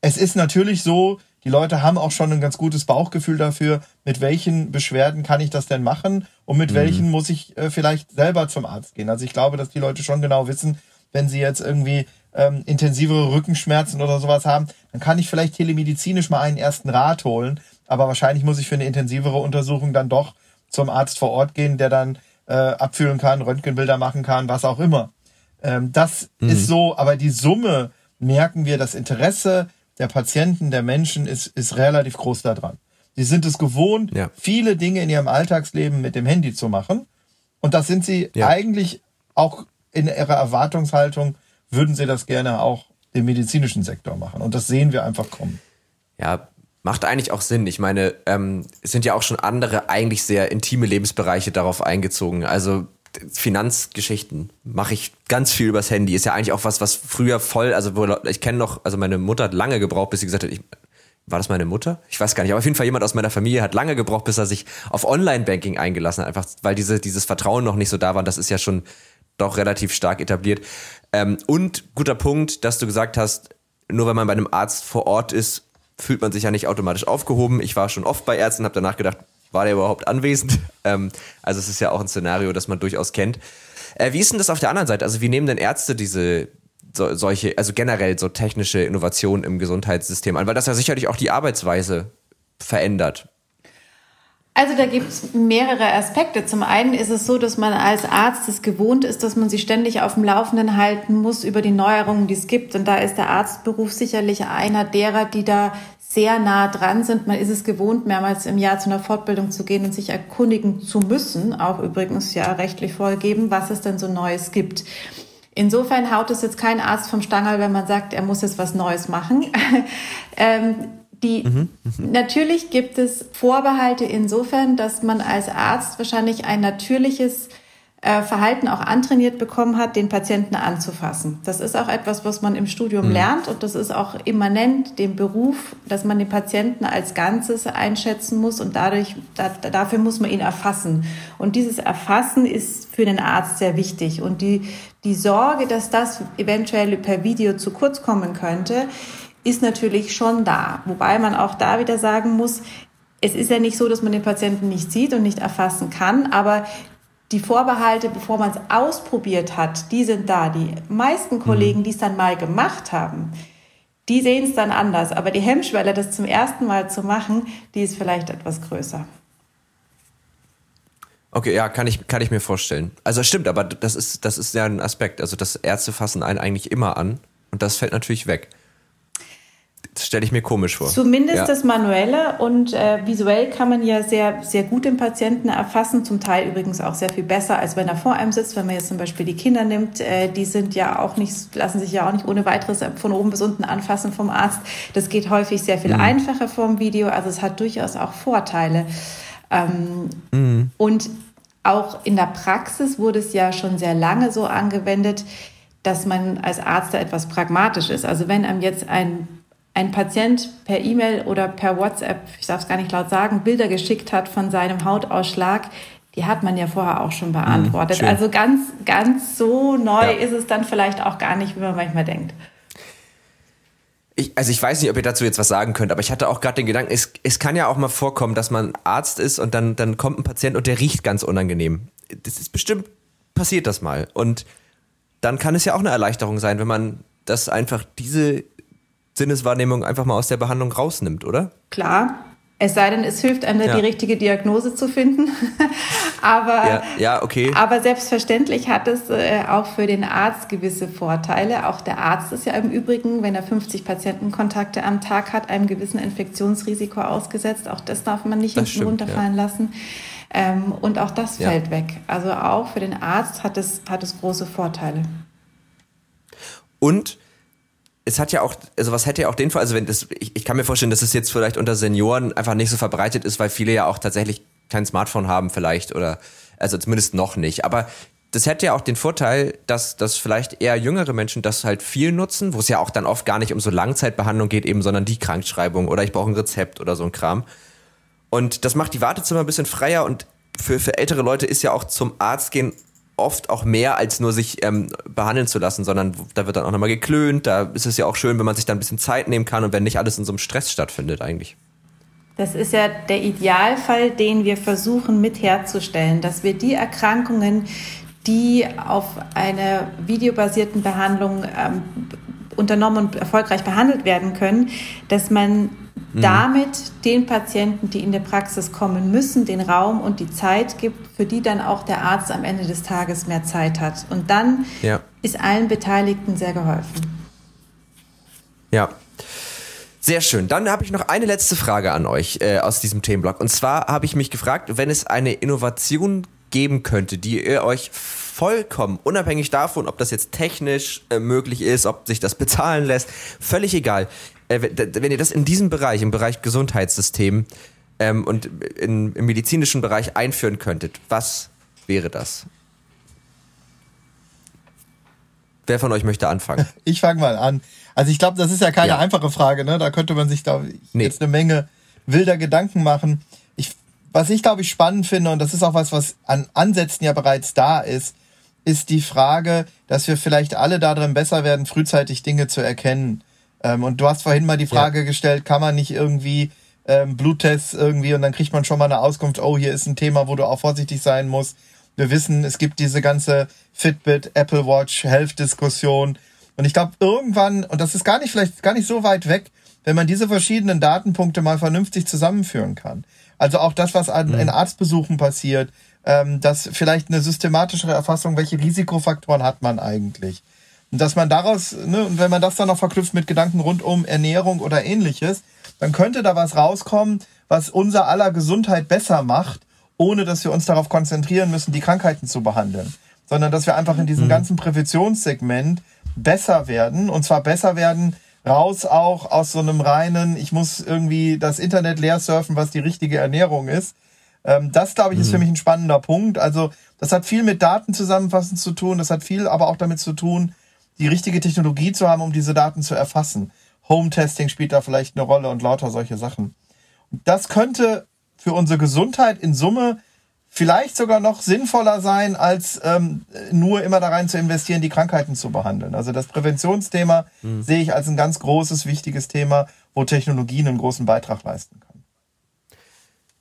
Es ist natürlich so, die Leute haben auch schon ein ganz gutes Bauchgefühl dafür, mit welchen Beschwerden kann ich das denn machen und mit mhm. welchen muss ich äh, vielleicht selber zum Arzt gehen. Also ich glaube, dass die Leute schon genau wissen, wenn sie jetzt irgendwie ähm, intensivere Rückenschmerzen oder sowas haben, dann kann ich vielleicht telemedizinisch mal einen ersten Rat holen. Aber wahrscheinlich muss ich für eine intensivere Untersuchung dann doch zum Arzt vor Ort gehen, der dann äh, abfühlen kann, Röntgenbilder machen kann, was auch immer. Ähm, das mhm. ist so, aber die Summe merken wir, das Interesse der Patienten, der Menschen ist, ist relativ groß daran. Sie sind es gewohnt, ja. viele Dinge in ihrem Alltagsleben mit dem Handy zu machen. Und das sind sie ja. eigentlich auch in ihrer Erwartungshaltung würden sie das gerne auch im medizinischen Sektor machen. Und das sehen wir einfach kommen. Ja, macht eigentlich auch Sinn. Ich meine, ähm, es sind ja auch schon andere eigentlich sehr intime Lebensbereiche darauf eingezogen. Also Finanzgeschichten mache ich ganz viel übers Handy. Ist ja eigentlich auch was, was früher voll, also ich kenne noch, also meine Mutter hat lange gebraucht, bis sie gesagt hat, ich, war das meine Mutter? Ich weiß gar nicht, aber auf jeden Fall jemand aus meiner Familie hat lange gebraucht, bis er sich auf Online-Banking eingelassen hat, einfach weil diese, dieses Vertrauen noch nicht so da war. Und das ist ja schon doch relativ stark etabliert. Ähm, und guter Punkt, dass du gesagt hast, nur wenn man bei einem Arzt vor Ort ist, fühlt man sich ja nicht automatisch aufgehoben. Ich war schon oft bei Ärzten, habe danach gedacht, war der überhaupt anwesend? Ähm, also es ist ja auch ein Szenario, das man durchaus kennt. Äh, wie ist denn das auf der anderen Seite? Also wie nehmen denn Ärzte diese so, solche, also generell so technische Innovationen im Gesundheitssystem an? Weil das ja sicherlich auch die Arbeitsweise verändert. Also da gibt es mehrere Aspekte. Zum einen ist es so, dass man als Arzt es gewohnt ist, dass man sich ständig auf dem Laufenden halten muss über die Neuerungen, die es gibt. Und da ist der Arztberuf sicherlich einer derer, die da sehr nah dran sind. Man ist es gewohnt, mehrmals im Jahr zu einer Fortbildung zu gehen und sich erkundigen zu müssen, auch übrigens ja rechtlich vorgegeben, was es denn so Neues gibt. Insofern haut es jetzt kein Arzt vom Stangel, wenn man sagt, er muss jetzt was Neues machen. ähm, die, mhm, mhm, natürlich gibt es Vorbehalte insofern, dass man als Arzt wahrscheinlich ein natürliches äh, Verhalten auch antrainiert bekommen hat, den Patienten anzufassen. Das ist auch etwas, was man im Studium mhm. lernt und das ist auch immanent dem Beruf, dass man den Patienten als Ganzes einschätzen muss und dadurch, da, dafür muss man ihn erfassen. Und dieses Erfassen ist für den Arzt sehr wichtig und die, die Sorge, dass das eventuell per Video zu kurz kommen könnte, ist natürlich schon da. Wobei man auch da wieder sagen muss, es ist ja nicht so, dass man den Patienten nicht sieht und nicht erfassen kann, aber die Vorbehalte, bevor man es ausprobiert hat, die sind da. Die meisten mhm. Kollegen, die es dann mal gemacht haben, die sehen es dann anders. Aber die Hemmschwelle, das zum ersten Mal zu machen, die ist vielleicht etwas größer. Okay, ja, kann ich, kann ich mir vorstellen. Also stimmt, aber das ist, das ist ja ein Aspekt. Also das Ärzte fassen einen eigentlich immer an und das fällt natürlich weg. Das stelle ich mir komisch vor. Zumindest ja. das Manuelle und äh, visuell kann man ja sehr, sehr gut den Patienten erfassen. Zum Teil übrigens auch sehr viel besser, als wenn er vor einem sitzt. Wenn man jetzt zum Beispiel die Kinder nimmt, äh, die sind ja auch nicht, lassen sich ja auch nicht ohne weiteres von oben bis unten anfassen vom Arzt. Das geht häufig sehr viel mhm. einfacher vom Video. Also es hat durchaus auch Vorteile. Ähm, mhm. Und auch in der Praxis wurde es ja schon sehr lange so angewendet, dass man als Arzt da etwas pragmatisch ist. Also wenn einem jetzt ein ein Patient per E-Mail oder per WhatsApp, ich darf es gar nicht laut sagen, Bilder geschickt hat von seinem Hautausschlag, die hat man ja vorher auch schon beantwortet. Mhm, also ganz, ganz so neu ja. ist es dann vielleicht auch gar nicht, wie man manchmal denkt. Ich, also ich weiß nicht, ob ihr dazu jetzt was sagen könnt, aber ich hatte auch gerade den Gedanken, es, es kann ja auch mal vorkommen, dass man Arzt ist und dann, dann kommt ein Patient und der riecht ganz unangenehm. Das ist bestimmt passiert das mal. Und dann kann es ja auch eine Erleichterung sein, wenn man das einfach diese Sinneswahrnehmung einfach mal aus der Behandlung rausnimmt, oder? Klar, es sei denn, es hilft einem, ja. die richtige Diagnose zu finden. aber, ja, ja, okay. aber selbstverständlich hat es äh, auch für den Arzt gewisse Vorteile. Auch der Arzt ist ja im Übrigen, wenn er 50 Patientenkontakte am Tag hat, einem gewissen Infektionsrisiko ausgesetzt. Auch das darf man nicht das hinten stimmt, runterfallen ja. lassen. Ähm, und auch das fällt weg. Also auch für den Arzt hat es, hat es große Vorteile. Und es hat ja auch, also was hätte ja auch den Fall, also wenn das, ich, ich kann mir vorstellen, dass es jetzt vielleicht unter Senioren einfach nicht so verbreitet ist, weil viele ja auch tatsächlich kein Smartphone haben vielleicht oder, also zumindest noch nicht. Aber das hätte ja auch den Vorteil, dass, dass vielleicht eher jüngere Menschen das halt viel nutzen, wo es ja auch dann oft gar nicht um so Langzeitbehandlung geht eben, sondern die Krankschreibung oder ich brauche ein Rezept oder so ein Kram. Und das macht die Wartezimmer ein bisschen freier und für, für ältere Leute ist ja auch zum Arzt gehen oft auch mehr als nur sich ähm, behandeln zu lassen, sondern da wird dann auch nochmal geklönt. Da ist es ja auch schön, wenn man sich dann ein bisschen Zeit nehmen kann und wenn nicht alles in so einem Stress stattfindet eigentlich. Das ist ja der Idealfall, den wir versuchen mit herzustellen, dass wir die Erkrankungen, die auf einer videobasierten Behandlung ähm, unternommen und erfolgreich behandelt werden können, dass man Mhm. damit den Patienten, die in der Praxis kommen müssen, den Raum und die Zeit gibt, für die dann auch der Arzt am Ende des Tages mehr Zeit hat. Und dann ja. ist allen Beteiligten sehr geholfen. Ja. Sehr schön. Dann habe ich noch eine letzte Frage an euch äh, aus diesem Themenblock. Und zwar habe ich mich gefragt, wenn es eine Innovation geben könnte, die ihr euch vollkommen unabhängig davon, ob das jetzt technisch äh, möglich ist, ob sich das bezahlen lässt, völlig egal äh, wenn ihr das in diesem Bereich, im Bereich Gesundheitssystem ähm, und in, im medizinischen Bereich einführen könntet, was wäre das? Wer von euch möchte anfangen? Ich fange mal an. Also ich glaube, das ist ja keine ja. einfache Frage. Ne? Da könnte man sich da nee. jetzt eine Menge wilder Gedanken machen. Ich, was ich glaube ich spannend finde und das ist auch was, was an Ansätzen ja bereits da ist, ist die Frage, dass wir vielleicht alle darin besser werden, frühzeitig Dinge zu erkennen. Ähm, und du hast vorhin mal die Frage ja. gestellt, kann man nicht irgendwie ähm, Bluttests irgendwie und dann kriegt man schon mal eine Auskunft, oh, hier ist ein Thema, wo du auch vorsichtig sein musst. Wir wissen, es gibt diese ganze Fitbit, Apple Watch, Health-Diskussion. Und ich glaube, irgendwann, und das ist gar nicht, vielleicht gar nicht so weit weg, wenn man diese verschiedenen Datenpunkte mal vernünftig zusammenführen kann. Also auch das, was an, mhm. in Arztbesuchen passiert, ähm, dass vielleicht eine systematischere Erfassung, welche Risikofaktoren hat man eigentlich. Und dass man daraus, ne, und wenn man das dann noch verknüpft mit Gedanken rund um Ernährung oder ähnliches, dann könnte da was rauskommen, was unser aller Gesundheit besser macht, ohne dass wir uns darauf konzentrieren müssen, die Krankheiten zu behandeln. Sondern dass wir einfach in diesem mhm. ganzen Präventionssegment besser werden. Und zwar besser werden raus auch aus so einem reinen, ich muss irgendwie das Internet leer surfen, was die richtige Ernährung ist. Ähm, das, glaube ich, ist für mhm. mich ein spannender Punkt. Also das hat viel mit Daten zusammenfassen zu tun. Das hat viel aber auch damit zu tun, die richtige Technologie zu haben, um diese Daten zu erfassen. Home-Testing spielt da vielleicht eine Rolle und lauter solche Sachen. Das könnte für unsere Gesundheit in Summe vielleicht sogar noch sinnvoller sein, als ähm, nur immer da rein zu investieren, die Krankheiten zu behandeln. Also das Präventionsthema mhm. sehe ich als ein ganz großes, wichtiges Thema, wo Technologie einen großen Beitrag leisten kann.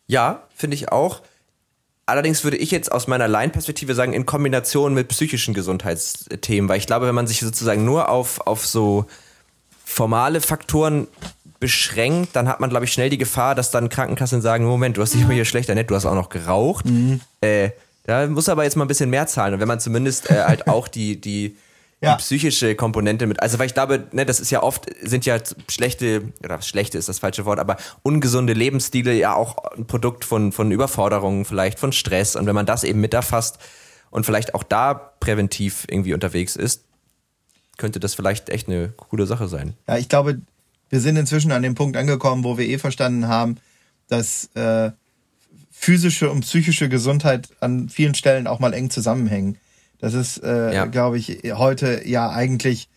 Ja, finde ich auch. Allerdings würde ich jetzt aus meiner Laienperspektive sagen, in Kombination mit psychischen Gesundheitsthemen, weil ich glaube, wenn man sich sozusagen nur auf, auf so formale Faktoren beschränkt, dann hat man, glaube ich, schnell die Gefahr, dass dann Krankenkassen sagen, Moment, du hast nicht nur hier schlechter nett, du hast auch noch geraucht. Mhm. Äh, da muss aber jetzt mal ein bisschen mehr zahlen. Und wenn man zumindest äh, halt auch die, die ja. die psychische Komponente mit. Also, weil ich glaube, ne, das ist ja oft, sind ja schlechte, oder schlechte ist das falsche Wort, aber ungesunde Lebensstile ja auch ein Produkt von, von Überforderungen, vielleicht von Stress. Und wenn man das eben mit erfasst und vielleicht auch da präventiv irgendwie unterwegs ist, könnte das vielleicht echt eine coole Sache sein. Ja, ich glaube, wir sind inzwischen an dem Punkt angekommen, wo wir eh verstanden haben, dass äh, physische und psychische Gesundheit an vielen Stellen auch mal eng zusammenhängen. Das ist, äh, ja. glaube ich, heute ja eigentlich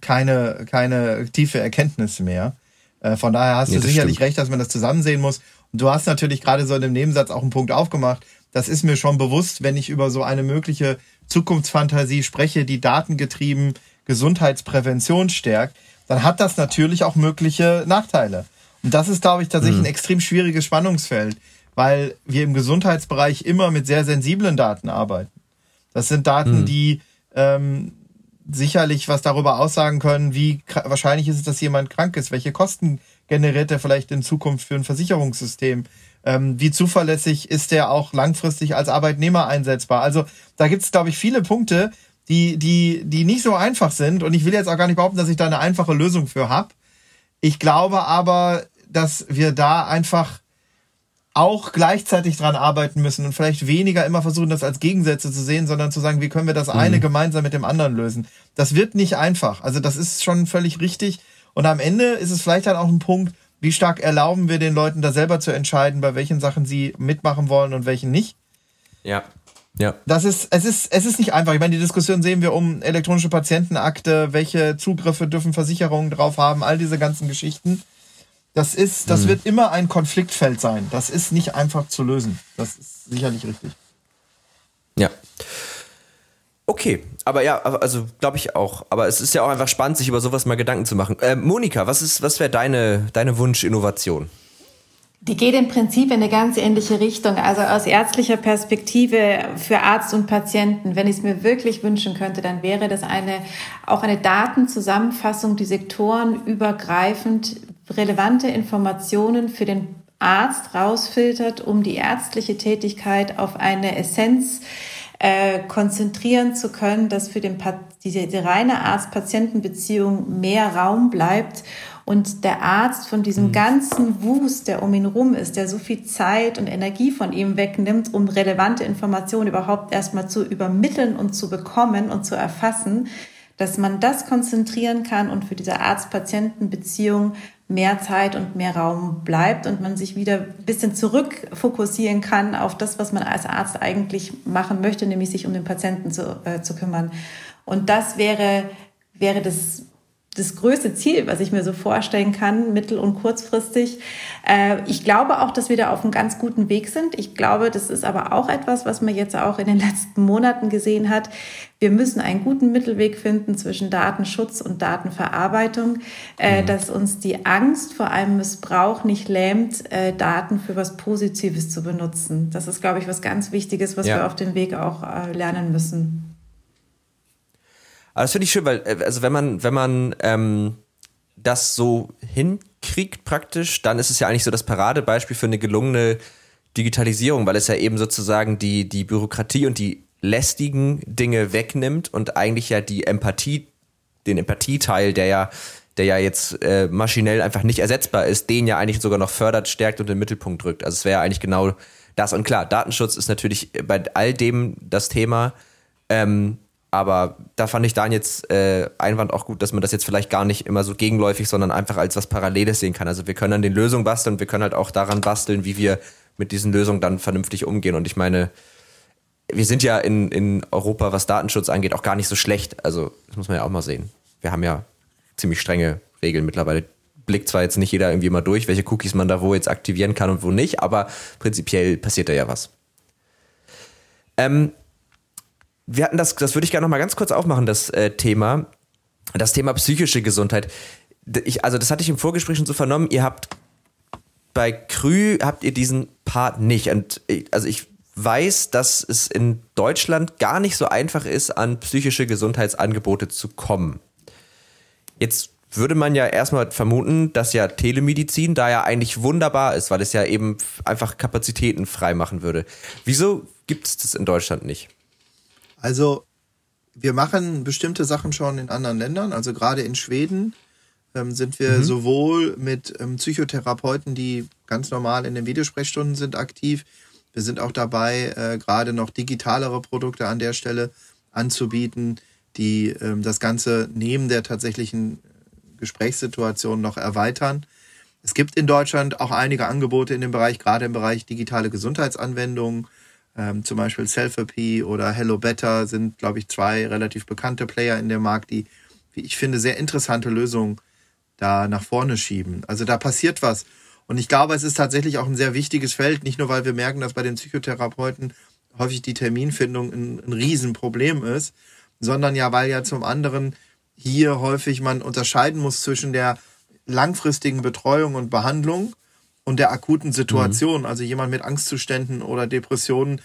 keine, keine tiefe Erkenntnis mehr. Äh, von daher hast nee, du sicherlich stimmt. recht, dass man das zusammen sehen muss. Und du hast natürlich gerade so in dem Nebensatz auch einen Punkt aufgemacht, das ist mir schon bewusst, wenn ich über so eine mögliche Zukunftsfantasie spreche, die datengetrieben Gesundheitsprävention stärkt, dann hat das natürlich auch mögliche Nachteile. Und das ist, glaube ich, tatsächlich mhm. ein extrem schwieriges Spannungsfeld, weil wir im Gesundheitsbereich immer mit sehr sensiblen Daten arbeiten. Das sind Daten, mhm. die ähm, sicherlich was darüber aussagen können, wie wahrscheinlich ist es, dass jemand krank ist, welche Kosten generiert er vielleicht in Zukunft für ein Versicherungssystem, ähm, wie zuverlässig ist er auch langfristig als Arbeitnehmer einsetzbar. Also da gibt es, glaube ich, viele Punkte, die, die, die nicht so einfach sind. Und ich will jetzt auch gar nicht behaupten, dass ich da eine einfache Lösung für habe. Ich glaube aber, dass wir da einfach auch gleichzeitig dran arbeiten müssen und vielleicht weniger immer versuchen, das als Gegensätze zu sehen, sondern zu sagen, wie können wir das eine mhm. gemeinsam mit dem anderen lösen. Das wird nicht einfach. Also das ist schon völlig richtig. Und am Ende ist es vielleicht dann auch ein Punkt, wie stark erlauben wir den Leuten da selber zu entscheiden, bei welchen Sachen sie mitmachen wollen und welchen nicht. Ja. Ja. Das ist, es ist, es ist nicht einfach. Ich meine, die Diskussion sehen wir um elektronische Patientenakte, welche Zugriffe dürfen Versicherungen drauf haben, all diese ganzen Geschichten. Das ist, das hm. wird immer ein Konfliktfeld sein. Das ist nicht einfach zu lösen. Das ist sicherlich richtig. Ja. Okay, aber ja, also glaube ich auch. Aber es ist ja auch einfach spannend, sich über sowas mal Gedanken zu machen. Äh, Monika, was ist, was wäre deine, deine Wunsch-Innovation? Die geht im Prinzip in eine ganz ähnliche Richtung. Also aus ärztlicher Perspektive für Arzt und Patienten, wenn ich es mir wirklich wünschen könnte, dann wäre das eine, auch eine Datenzusammenfassung, die sektorenübergreifend relevante Informationen für den Arzt rausfiltert, um die ärztliche Tätigkeit auf eine Essenz äh, konzentrieren zu können, dass für den, diese, diese reine Arzt-Patienten-Beziehung mehr Raum bleibt und der Arzt von diesem mhm. ganzen Wust, der um ihn rum ist, der so viel Zeit und Energie von ihm wegnimmt, um relevante Informationen überhaupt erstmal zu übermitteln und zu bekommen und zu erfassen, dass man das konzentrieren kann und für diese Arzt-Patienten-Beziehung mehr Zeit und mehr Raum bleibt und man sich wieder ein bisschen zurückfokussieren kann auf das, was man als Arzt eigentlich machen möchte, nämlich sich um den Patienten zu, äh, zu kümmern. Und das wäre, wäre das das größte Ziel, was ich mir so vorstellen kann, mittel- und kurzfristig. Äh, ich glaube auch, dass wir da auf einem ganz guten Weg sind. Ich glaube, das ist aber auch etwas, was man jetzt auch in den letzten Monaten gesehen hat. Wir müssen einen guten Mittelweg finden zwischen Datenschutz und Datenverarbeitung, äh, mhm. dass uns die Angst vor einem Missbrauch nicht lähmt, äh, Daten für was Positives zu benutzen. Das ist, glaube ich, was ganz Wichtiges, was ja. wir auf dem Weg auch lernen müssen. Aber das finde ich schön, weil, äh, also wenn man, wenn man ähm, das so hinkriegt praktisch, dann ist es ja eigentlich so das Paradebeispiel für eine gelungene Digitalisierung, weil es ja eben sozusagen die, die Bürokratie und die lästigen Dinge wegnimmt und eigentlich ja die Empathie, den Empathieteil, der ja, der ja jetzt äh, maschinell einfach nicht ersetzbar ist, den ja eigentlich sogar noch fördert, stärkt und in den Mittelpunkt drückt. Also es wäre eigentlich genau das. Und klar, Datenschutz ist natürlich bei all dem das Thema. Ähm, aber da fand ich Daniels äh, Einwand auch gut, dass man das jetzt vielleicht gar nicht immer so gegenläufig, sondern einfach als was Paralleles sehen kann. Also wir können an den Lösungen basteln, wir können halt auch daran basteln, wie wir mit diesen Lösungen dann vernünftig umgehen. Und ich meine, wir sind ja in, in Europa, was Datenschutz angeht, auch gar nicht so schlecht. Also das muss man ja auch mal sehen. Wir haben ja ziemlich strenge Regeln mittlerweile. Blickt zwar jetzt nicht jeder irgendwie mal durch, welche Cookies man da wo jetzt aktivieren kann und wo nicht, aber prinzipiell passiert da ja was. Ähm, wir hatten das, das würde ich gerne noch mal ganz kurz aufmachen, das äh, Thema, das Thema psychische Gesundheit. Ich, also das hatte ich im Vorgespräch schon so vernommen. Ihr habt bei Krü habt ihr diesen Part nicht. Und äh, also ich weiß, dass es in Deutschland gar nicht so einfach ist, an psychische Gesundheitsangebote zu kommen. Jetzt würde man ja erstmal vermuten, dass ja Telemedizin da ja eigentlich wunderbar ist, weil es ja eben einfach Kapazitäten frei machen würde. Wieso gibt es das in Deutschland nicht? Also wir machen bestimmte Sachen schon in anderen Ländern. Also gerade in Schweden ähm, sind wir mhm. sowohl mit ähm, Psychotherapeuten, die ganz normal in den Videosprechstunden sind, aktiv. Wir sind auch dabei, äh, gerade noch digitalere Produkte an der Stelle anzubieten, die ähm, das Ganze neben der tatsächlichen Gesprächssituation noch erweitern. Es gibt in Deutschland auch einige Angebote in dem Bereich, gerade im Bereich digitale Gesundheitsanwendungen. Ähm, zum Beispiel Selfie oder Hello Better sind, glaube ich, zwei relativ bekannte Player in dem Markt, die, wie ich finde, sehr interessante Lösungen da nach vorne schieben. Also da passiert was. Und ich glaube, es ist tatsächlich auch ein sehr wichtiges Feld, nicht nur weil wir merken, dass bei den Psychotherapeuten häufig die Terminfindung ein, ein Riesenproblem ist, sondern ja, weil ja zum anderen hier häufig man unterscheiden muss zwischen der langfristigen Betreuung und Behandlung und der akuten Situation. Mhm. Also jemand mit Angstzuständen oder Depressionen,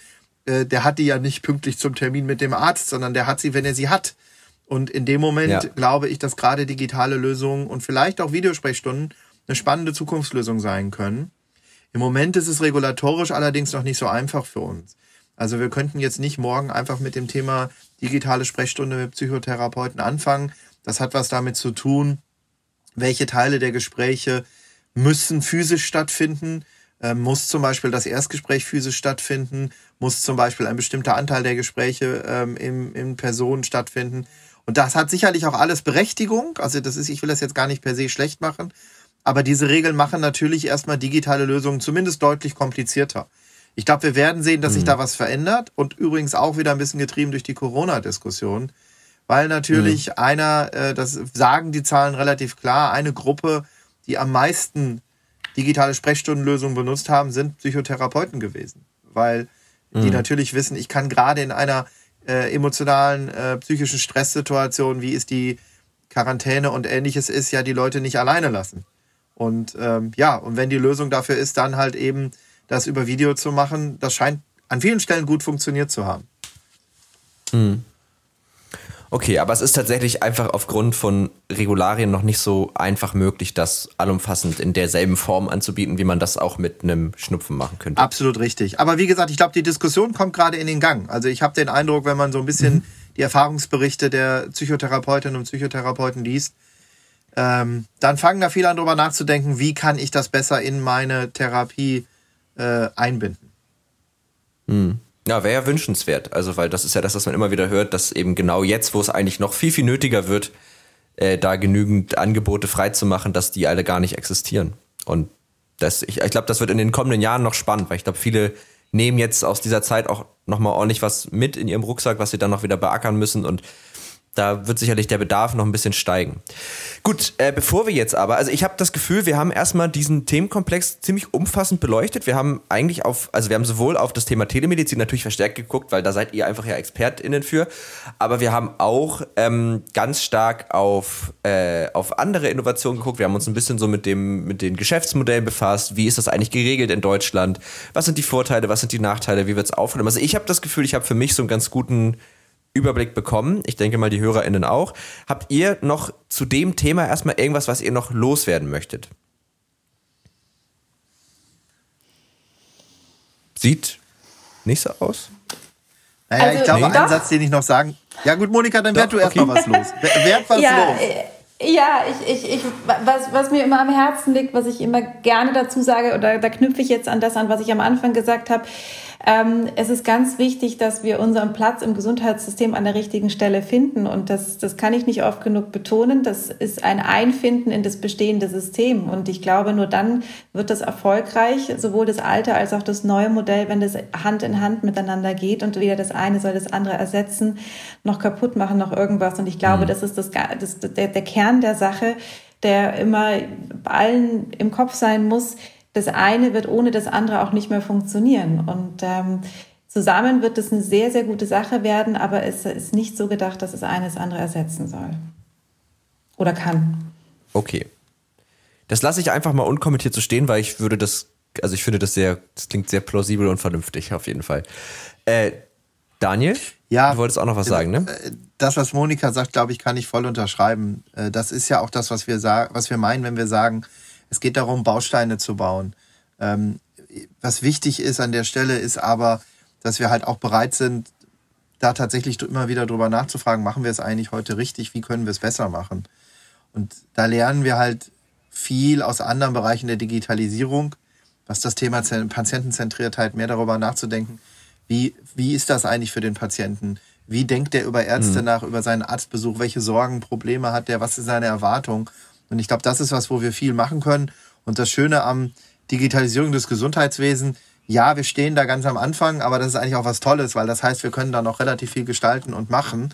äh, der hat die ja nicht pünktlich zum Termin mit dem Arzt, sondern der hat sie, wenn er sie hat. Und in dem Moment ja. glaube ich, dass gerade digitale Lösungen und vielleicht auch Videosprechstunden eine spannende Zukunftslösung sein können. Im Moment ist es regulatorisch allerdings noch nicht so einfach für uns. Also wir könnten jetzt nicht morgen einfach mit dem Thema digitale Sprechstunde mit Psychotherapeuten anfangen. Das hat was damit zu tun, welche Teile der Gespräche müssen physisch stattfinden. Ähm, muss zum Beispiel das Erstgespräch physisch stattfinden, muss zum Beispiel ein bestimmter Anteil der Gespräche ähm, in, in Person stattfinden. Und das hat sicherlich auch alles Berechtigung. Also das ist, ich will das jetzt gar nicht per se schlecht machen. Aber diese Regeln machen natürlich erstmal digitale Lösungen zumindest deutlich komplizierter. Ich glaube, wir werden sehen, dass sich mhm. da was verändert und übrigens auch wieder ein bisschen getrieben durch die Corona-Diskussion, weil natürlich mhm. einer, äh, das sagen die Zahlen relativ klar, eine Gruppe, die am meisten digitale Sprechstundenlösungen benutzt haben, sind Psychotherapeuten gewesen, weil mhm. die natürlich wissen, ich kann gerade in einer äh, emotionalen, äh, psychischen Stresssituation, wie es die Quarantäne und ähnliches ist, ja die Leute nicht alleine lassen. Und ähm, ja, und wenn die Lösung dafür ist, dann halt eben das über Video zu machen, das scheint an vielen Stellen gut funktioniert zu haben. Mhm. Okay, aber es ist tatsächlich einfach aufgrund von Regularien noch nicht so einfach möglich, das allumfassend in derselben Form anzubieten, wie man das auch mit einem Schnupfen machen könnte. Absolut richtig. Aber wie gesagt, ich glaube, die Diskussion kommt gerade in den Gang. Also ich habe den Eindruck, wenn man so ein bisschen mhm. die Erfahrungsberichte der Psychotherapeutinnen und Psychotherapeuten liest, ähm, dann fangen da viele an darüber nachzudenken, wie kann ich das besser in meine Therapie äh, einbinden. Mhm. Ja, wäre ja wünschenswert. Also, weil das ist ja das, was man immer wieder hört, dass eben genau jetzt, wo es eigentlich noch viel, viel nötiger wird, äh, da genügend Angebote freizumachen, dass die alle gar nicht existieren. Und das, ich, ich glaube, das wird in den kommenden Jahren noch spannend, weil ich glaube, viele nehmen jetzt aus dieser Zeit auch nochmal ordentlich was mit in ihrem Rucksack, was sie dann noch wieder beackern müssen. Und da wird sicherlich der Bedarf noch ein bisschen steigen. Gut, äh, bevor wir jetzt aber, also ich habe das Gefühl, wir haben erstmal diesen Themenkomplex ziemlich umfassend beleuchtet. Wir haben eigentlich auf, also wir haben sowohl auf das Thema Telemedizin natürlich verstärkt geguckt, weil da seid ihr einfach ja ExpertInnen für, aber wir haben auch ähm, ganz stark auf, äh, auf andere Innovationen geguckt. Wir haben uns ein bisschen so mit dem, mit den Geschäftsmodellen befasst. Wie ist das eigentlich geregelt in Deutschland? Was sind die Vorteile, was sind die Nachteile, wie wird es aufgenommen? Also ich habe das Gefühl, ich habe für mich so einen ganz guten Überblick bekommen. Ich denke mal, die HörerInnen auch. Habt ihr noch zu dem Thema erstmal irgendwas, was ihr noch loswerden möchtet? Sieht nicht so aus. Naja, also, ich glaube, nee, einen Satz, den ich noch sagen. Ja, gut, Monika, dann werd du erstmal okay. was los. Werd was ja, los. Äh, ja, ich, ich, ich, was, was mir immer am Herzen liegt, was ich immer gerne dazu sage, oder da knüpfe ich jetzt an das an, was ich am Anfang gesagt habe, es ist ganz wichtig, dass wir unseren Platz im Gesundheitssystem an der richtigen Stelle finden. Und das, das kann ich nicht oft genug betonen. Das ist ein Einfinden in das bestehende System. Und ich glaube, nur dann wird das erfolgreich, sowohl das alte als auch das neue Modell, wenn das Hand in Hand miteinander geht und weder das eine soll das andere ersetzen, noch kaputt machen, noch irgendwas. Und ich glaube, mhm. das ist das, das, der, der Kern der Sache, der immer bei allen im Kopf sein muss das eine wird ohne das andere auch nicht mehr funktionieren. Und ähm, zusammen wird es eine sehr, sehr gute Sache werden, aber es ist nicht so gedacht, dass es eine das andere ersetzen soll. Oder kann. Okay. Das lasse ich einfach mal unkommentiert so stehen, weil ich würde das, also ich finde das sehr, das klingt sehr plausibel und vernünftig auf jeden Fall. Äh, Daniel? Ja. Du wolltest auch noch was sagen, ne? Äh, das, was Monika sagt, glaube ich, kann ich voll unterschreiben. Äh, das ist ja auch das, was wir sagen, was wir meinen, wenn wir sagen, es geht darum, Bausteine zu bauen. Ähm, was wichtig ist an der Stelle, ist aber, dass wir halt auch bereit sind, da tatsächlich immer wieder drüber nachzufragen, machen wir es eigentlich heute richtig, wie können wir es besser machen? Und da lernen wir halt viel aus anderen Bereichen der Digitalisierung, was das Thema Patientenzentriertheit, mehr darüber nachzudenken, wie, wie ist das eigentlich für den Patienten? Wie denkt der über Ärzte mhm. nach, über seinen Arztbesuch? Welche Sorgen, Probleme hat der? Was ist seine Erwartung? Und ich glaube, das ist was, wo wir viel machen können. Und das Schöne am Digitalisierung des Gesundheitswesens, ja, wir stehen da ganz am Anfang, aber das ist eigentlich auch was Tolles, weil das heißt, wir können da noch relativ viel gestalten und machen.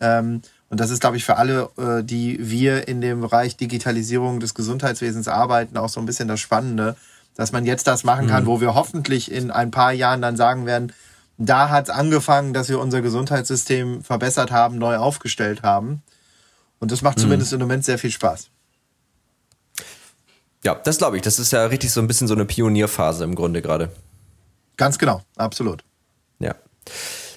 Ähm, Und das ist, glaube ich, für alle, äh, die wir in dem Bereich Digitalisierung des Gesundheitswesens arbeiten, auch so ein bisschen das Spannende, dass man jetzt das machen kann, mhm. wo wir hoffentlich in ein paar Jahren dann sagen werden, da hat es angefangen, dass wir unser Gesundheitssystem verbessert haben, neu aufgestellt haben. Und das macht mhm. zumindest im Moment sehr viel Spaß. Ja, das glaube ich. Das ist ja richtig so ein bisschen so eine Pionierphase im Grunde gerade. Ganz genau, absolut. Ja.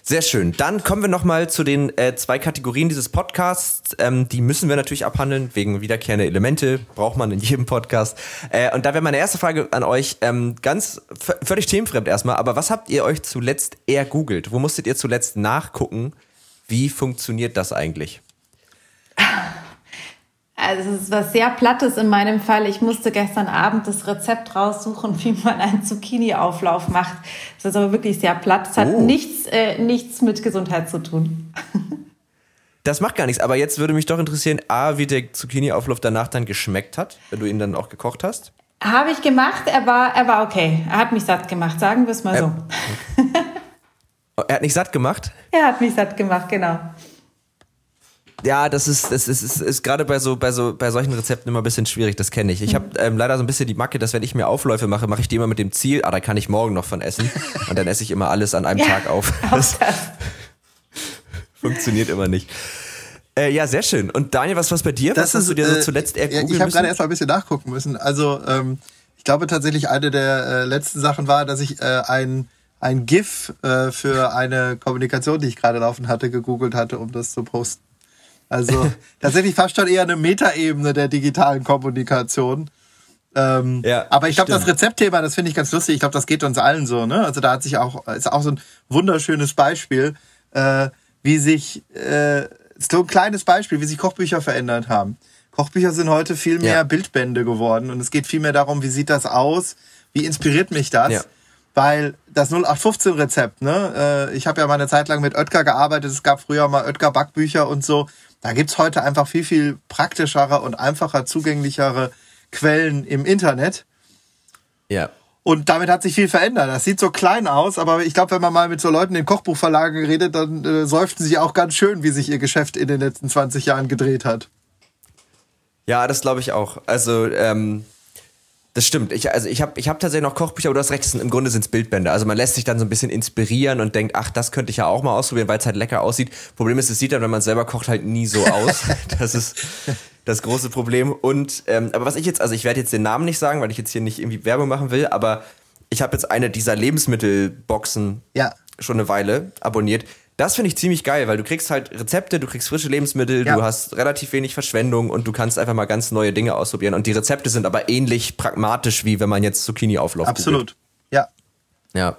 Sehr schön. Dann kommen wir nochmal zu den äh, zwei Kategorien dieses Podcasts. Ähm, die müssen wir natürlich abhandeln, wegen wiederkehrende Elemente, braucht man in jedem Podcast. Äh, und da wäre meine erste Frage an euch, ähm, ganz völlig themenfremd erstmal, aber was habt ihr euch zuletzt eher googelt? Wo musstet ihr zuletzt nachgucken? Wie funktioniert das eigentlich? Also es ist was sehr Plattes in meinem Fall. Ich musste gestern Abend das Rezept raussuchen, wie man einen Zucchini-Auflauf macht. Das ist aber wirklich sehr platt. Es hat oh. nichts, äh, nichts mit Gesundheit zu tun. Das macht gar nichts, aber jetzt würde mich doch interessieren, A, wie der Zucchini-Auflauf danach dann geschmeckt hat, wenn du ihn dann auch gekocht hast. Habe ich gemacht, er war, er war okay. Er hat mich satt gemacht, sagen wir es mal so. er hat nicht satt gemacht? Er hat mich satt gemacht, genau ja, das ist, das ist, ist, ist gerade bei so, bei so, bei solchen Rezepten immer ein bisschen schwierig, das kenne ich. Ich habe ähm, leider so ein bisschen die Macke, dass wenn ich mir Aufläufe mache, mache ich die immer mit dem Ziel, ah, da kann ich morgen noch von essen. Und dann esse ich immer alles an einem ja, Tag auf. Das, das. funktioniert immer nicht. Äh, ja, sehr schön. Und Daniel, was was bei dir? Das was ist, hast du dir so äh, zuletzt eher googeln Ich habe gerade erst mal ein bisschen nachgucken müssen. Also, ähm, ich glaube tatsächlich, eine der äh, letzten Sachen war, dass ich äh, ein, ein GIF äh, für eine Kommunikation, die ich gerade laufen hatte, gegoogelt hatte, um das zu posten. Also tatsächlich fast schon eher eine Metaebene der digitalen Kommunikation. Ähm, ja, aber ich glaube, das Rezeptthema, das finde ich ganz lustig. Ich glaube, das geht uns allen so. Ne? Also da hat sich auch ist auch so ein wunderschönes Beispiel, äh, wie sich äh, so ein kleines Beispiel, wie sich Kochbücher verändert haben. Kochbücher sind heute viel mehr ja. Bildbände geworden und es geht viel mehr darum, wie sieht das aus, wie inspiriert mich das. Ja. Weil das 0815-Rezept, ne, äh, ich habe ja mal eine Zeit lang mit Oetker gearbeitet, es gab früher mal Oetker-Backbücher und so. Da gibt's heute einfach viel, viel praktischere und einfacher zugänglichere Quellen im Internet. Ja. Und damit hat sich viel verändert. Das sieht so klein aus, aber ich glaube, wenn man mal mit so Leuten in Kochbuchverlagen redet, dann äh, seufzen sie auch ganz schön, wie sich ihr Geschäft in den letzten 20 Jahren gedreht hat. Ja, das glaube ich auch. Also, ähm, das stimmt. Ich, also ich habe ich hab tatsächlich noch Kochbücher, aber du hast recht, im Grunde sind es Bildbände. Also man lässt sich dann so ein bisschen inspirieren und denkt, ach, das könnte ich ja auch mal ausprobieren, weil es halt lecker aussieht. Problem ist, es sieht dann, wenn man selber kocht, halt nie so aus. das ist das große Problem. Und ähm, aber was ich jetzt, also ich werde jetzt den Namen nicht sagen, weil ich jetzt hier nicht irgendwie Werbung machen will, aber ich habe jetzt eine dieser Lebensmittelboxen ja. schon eine Weile abonniert. Das finde ich ziemlich geil, weil du kriegst halt Rezepte, du kriegst frische Lebensmittel, ja. du hast relativ wenig Verschwendung und du kannst einfach mal ganz neue Dinge ausprobieren. Und die Rezepte sind aber ähnlich pragmatisch, wie wenn man jetzt Zucchini aufläuft. Absolut. Ja. Ja.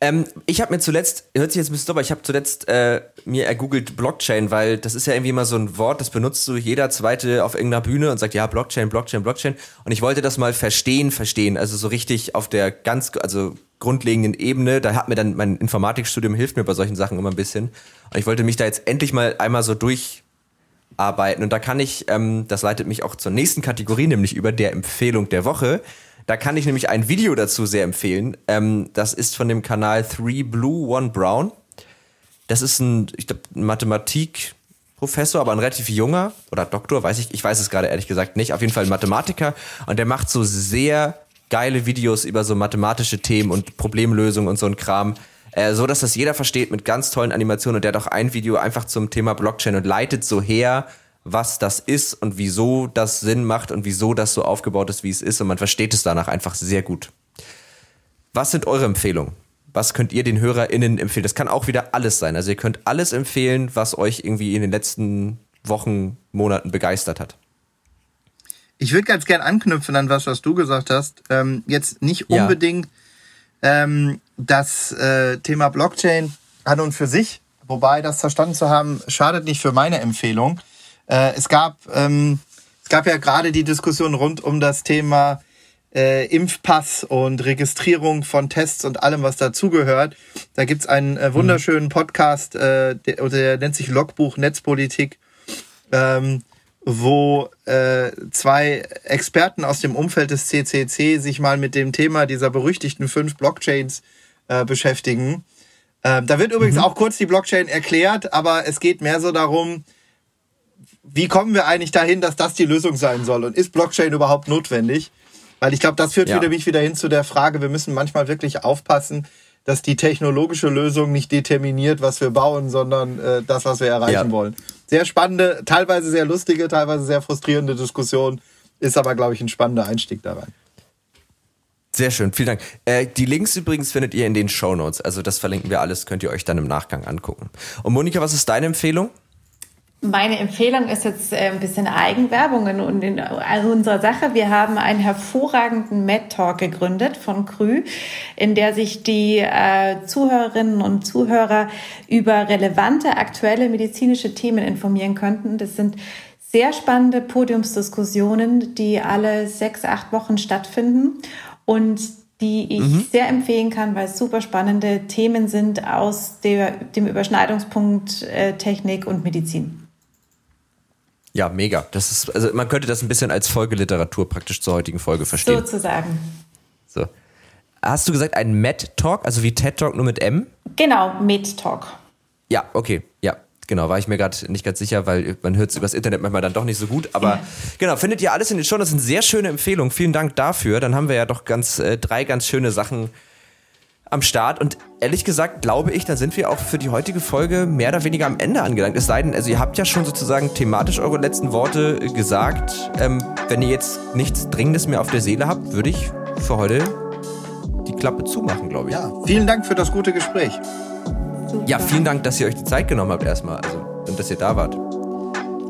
Ähm, ich habe mir zuletzt, hört sich jetzt ein bisschen aber ich habe zuletzt äh, mir ergoogelt Blockchain, weil das ist ja irgendwie immer so ein Wort, das benutzt so jeder Zweite auf irgendeiner Bühne und sagt, ja, Blockchain, Blockchain, Blockchain. Und ich wollte das mal verstehen, verstehen. Also so richtig auf der ganz, also grundlegenden Ebene. Da hat mir dann mein Informatikstudium hilft mir bei solchen Sachen immer ein bisschen. Und ich wollte mich da jetzt endlich mal einmal so durcharbeiten. Und da kann ich, ähm, das leitet mich auch zur nächsten Kategorie, nämlich über der Empfehlung der Woche. Da kann ich nämlich ein Video dazu sehr empfehlen. Ähm, das ist von dem Kanal 3 Blue, 1 Brown. Das ist ein, ich glaube, Mathematikprofessor, aber ein relativ junger oder Doktor, weiß ich, ich weiß es gerade ehrlich gesagt nicht. Auf jeden Fall ein Mathematiker und der macht so sehr geile Videos über so mathematische Themen und Problemlösungen und so ein Kram. Äh, so dass das jeder versteht mit ganz tollen Animationen und der hat auch ein Video einfach zum Thema Blockchain und leitet so her, was das ist und wieso das Sinn macht und wieso das so aufgebaut ist, wie es ist. Und man versteht es danach einfach sehr gut. Was sind eure Empfehlungen? Was könnt ihr den HörerInnen empfehlen? Das kann auch wieder alles sein. Also ihr könnt alles empfehlen, was euch irgendwie in den letzten Wochen, Monaten begeistert hat. Ich würde ganz gern anknüpfen an was, was du gesagt hast. Ähm, jetzt nicht unbedingt ja. ähm, das äh, Thema Blockchain an und für sich, wobei das verstanden zu haben, schadet nicht für meine Empfehlung. Äh, es gab ähm, es gab ja gerade die Diskussion rund um das Thema äh, Impfpass und Registrierung von Tests und allem, was dazugehört. Da gibt's einen äh, wunderschönen Podcast, äh, der, der nennt sich Logbuch Netzpolitik, ähm, wo äh, zwei Experten aus dem Umfeld des CCC sich mal mit dem Thema dieser berüchtigten fünf Blockchains äh, beschäftigen. Ähm, da wird übrigens mhm. auch kurz die Blockchain erklärt, aber es geht mehr so darum, wie kommen wir eigentlich dahin, dass das die Lösung sein soll? Und ist Blockchain überhaupt notwendig? Weil ich glaube, das führt ja. wieder mich wieder hin zu der Frage, wir müssen manchmal wirklich aufpassen, dass die technologische Lösung nicht determiniert, was wir bauen, sondern äh, das, was wir erreichen ja. wollen. Sehr spannende, teilweise sehr lustige, teilweise sehr frustrierende Diskussion, ist aber, glaube ich, ein spannender Einstieg da rein. Sehr schön, vielen Dank. Äh, die Links übrigens findet ihr in den Show Notes, also das verlinken wir alles, könnt ihr euch dann im Nachgang angucken. Und Monika, was ist deine Empfehlung? Meine Empfehlung ist jetzt äh, ein bisschen Eigenwerbung in, in, unserer Sache. Wir haben einen hervorragenden Med Talk gegründet von Krü, in der sich die äh, Zuhörerinnen und Zuhörer über relevante aktuelle medizinische Themen informieren könnten. Das sind sehr spannende Podiumsdiskussionen, die alle sechs, acht Wochen stattfinden und die ich mhm. sehr empfehlen kann, weil es super spannende Themen sind aus der, dem Überschneidungspunkt äh, Technik und Medizin. Ja, mega. Das ist, also man könnte das ein bisschen als Folgeliteratur praktisch zur heutigen Folge verstehen. Sozusagen. So. Hast du gesagt ein Med Talk, also wie TED Talk nur mit M? Genau, Med Talk. Ja, okay, ja. Genau, war ich mir gerade nicht ganz sicher, weil man hört es übers Internet manchmal dann doch nicht so gut. Aber ja. genau, findet ihr alles in den Show. Das sind sehr schöne Empfehlungen. Vielen Dank dafür. Dann haben wir ja doch ganz äh, drei ganz schöne Sachen am Start. Und ehrlich gesagt, glaube ich, da sind wir auch für die heutige Folge mehr oder weniger am Ende angelangt. Es sei denn, also ihr habt ja schon sozusagen thematisch eure letzten Worte gesagt. Ähm, wenn ihr jetzt nichts Dringendes mehr auf der Seele habt, würde ich für heute die Klappe zumachen, glaube ich. Ja, vielen Dank für das gute Gespräch. Super. Ja, vielen Dank, dass ihr euch die Zeit genommen habt erstmal. Also, und dass ihr da wart.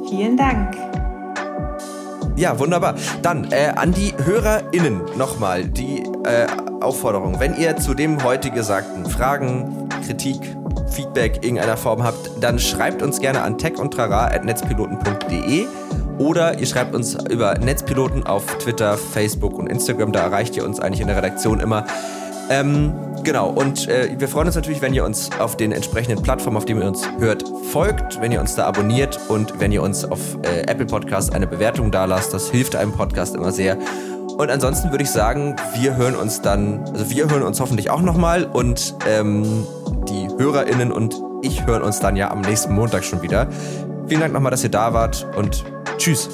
Vielen Dank. Ja, wunderbar. Dann äh, an die HörerInnen nochmal die äh, Aufforderung. Wenn ihr zu dem heute Gesagten Fragen, Kritik, Feedback irgendeiner Form habt, dann schreibt uns gerne an techundtrara.netzpiloten.de oder ihr schreibt uns über Netzpiloten auf Twitter, Facebook und Instagram. Da erreicht ihr uns eigentlich in der Redaktion immer. Ähm, genau, und äh, wir freuen uns natürlich, wenn ihr uns auf den entsprechenden Plattformen, auf denen ihr uns hört, folgt, wenn ihr uns da abonniert und wenn ihr uns auf äh, Apple Podcast eine Bewertung da lasst. Das hilft einem Podcast immer sehr. Und ansonsten würde ich sagen, wir hören uns dann, also wir hören uns hoffentlich auch nochmal und ähm, die HörerInnen und ich hören uns dann ja am nächsten Montag schon wieder. Vielen Dank nochmal, dass ihr da wart und tschüss.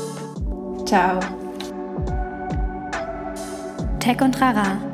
Ciao. Tech und Rara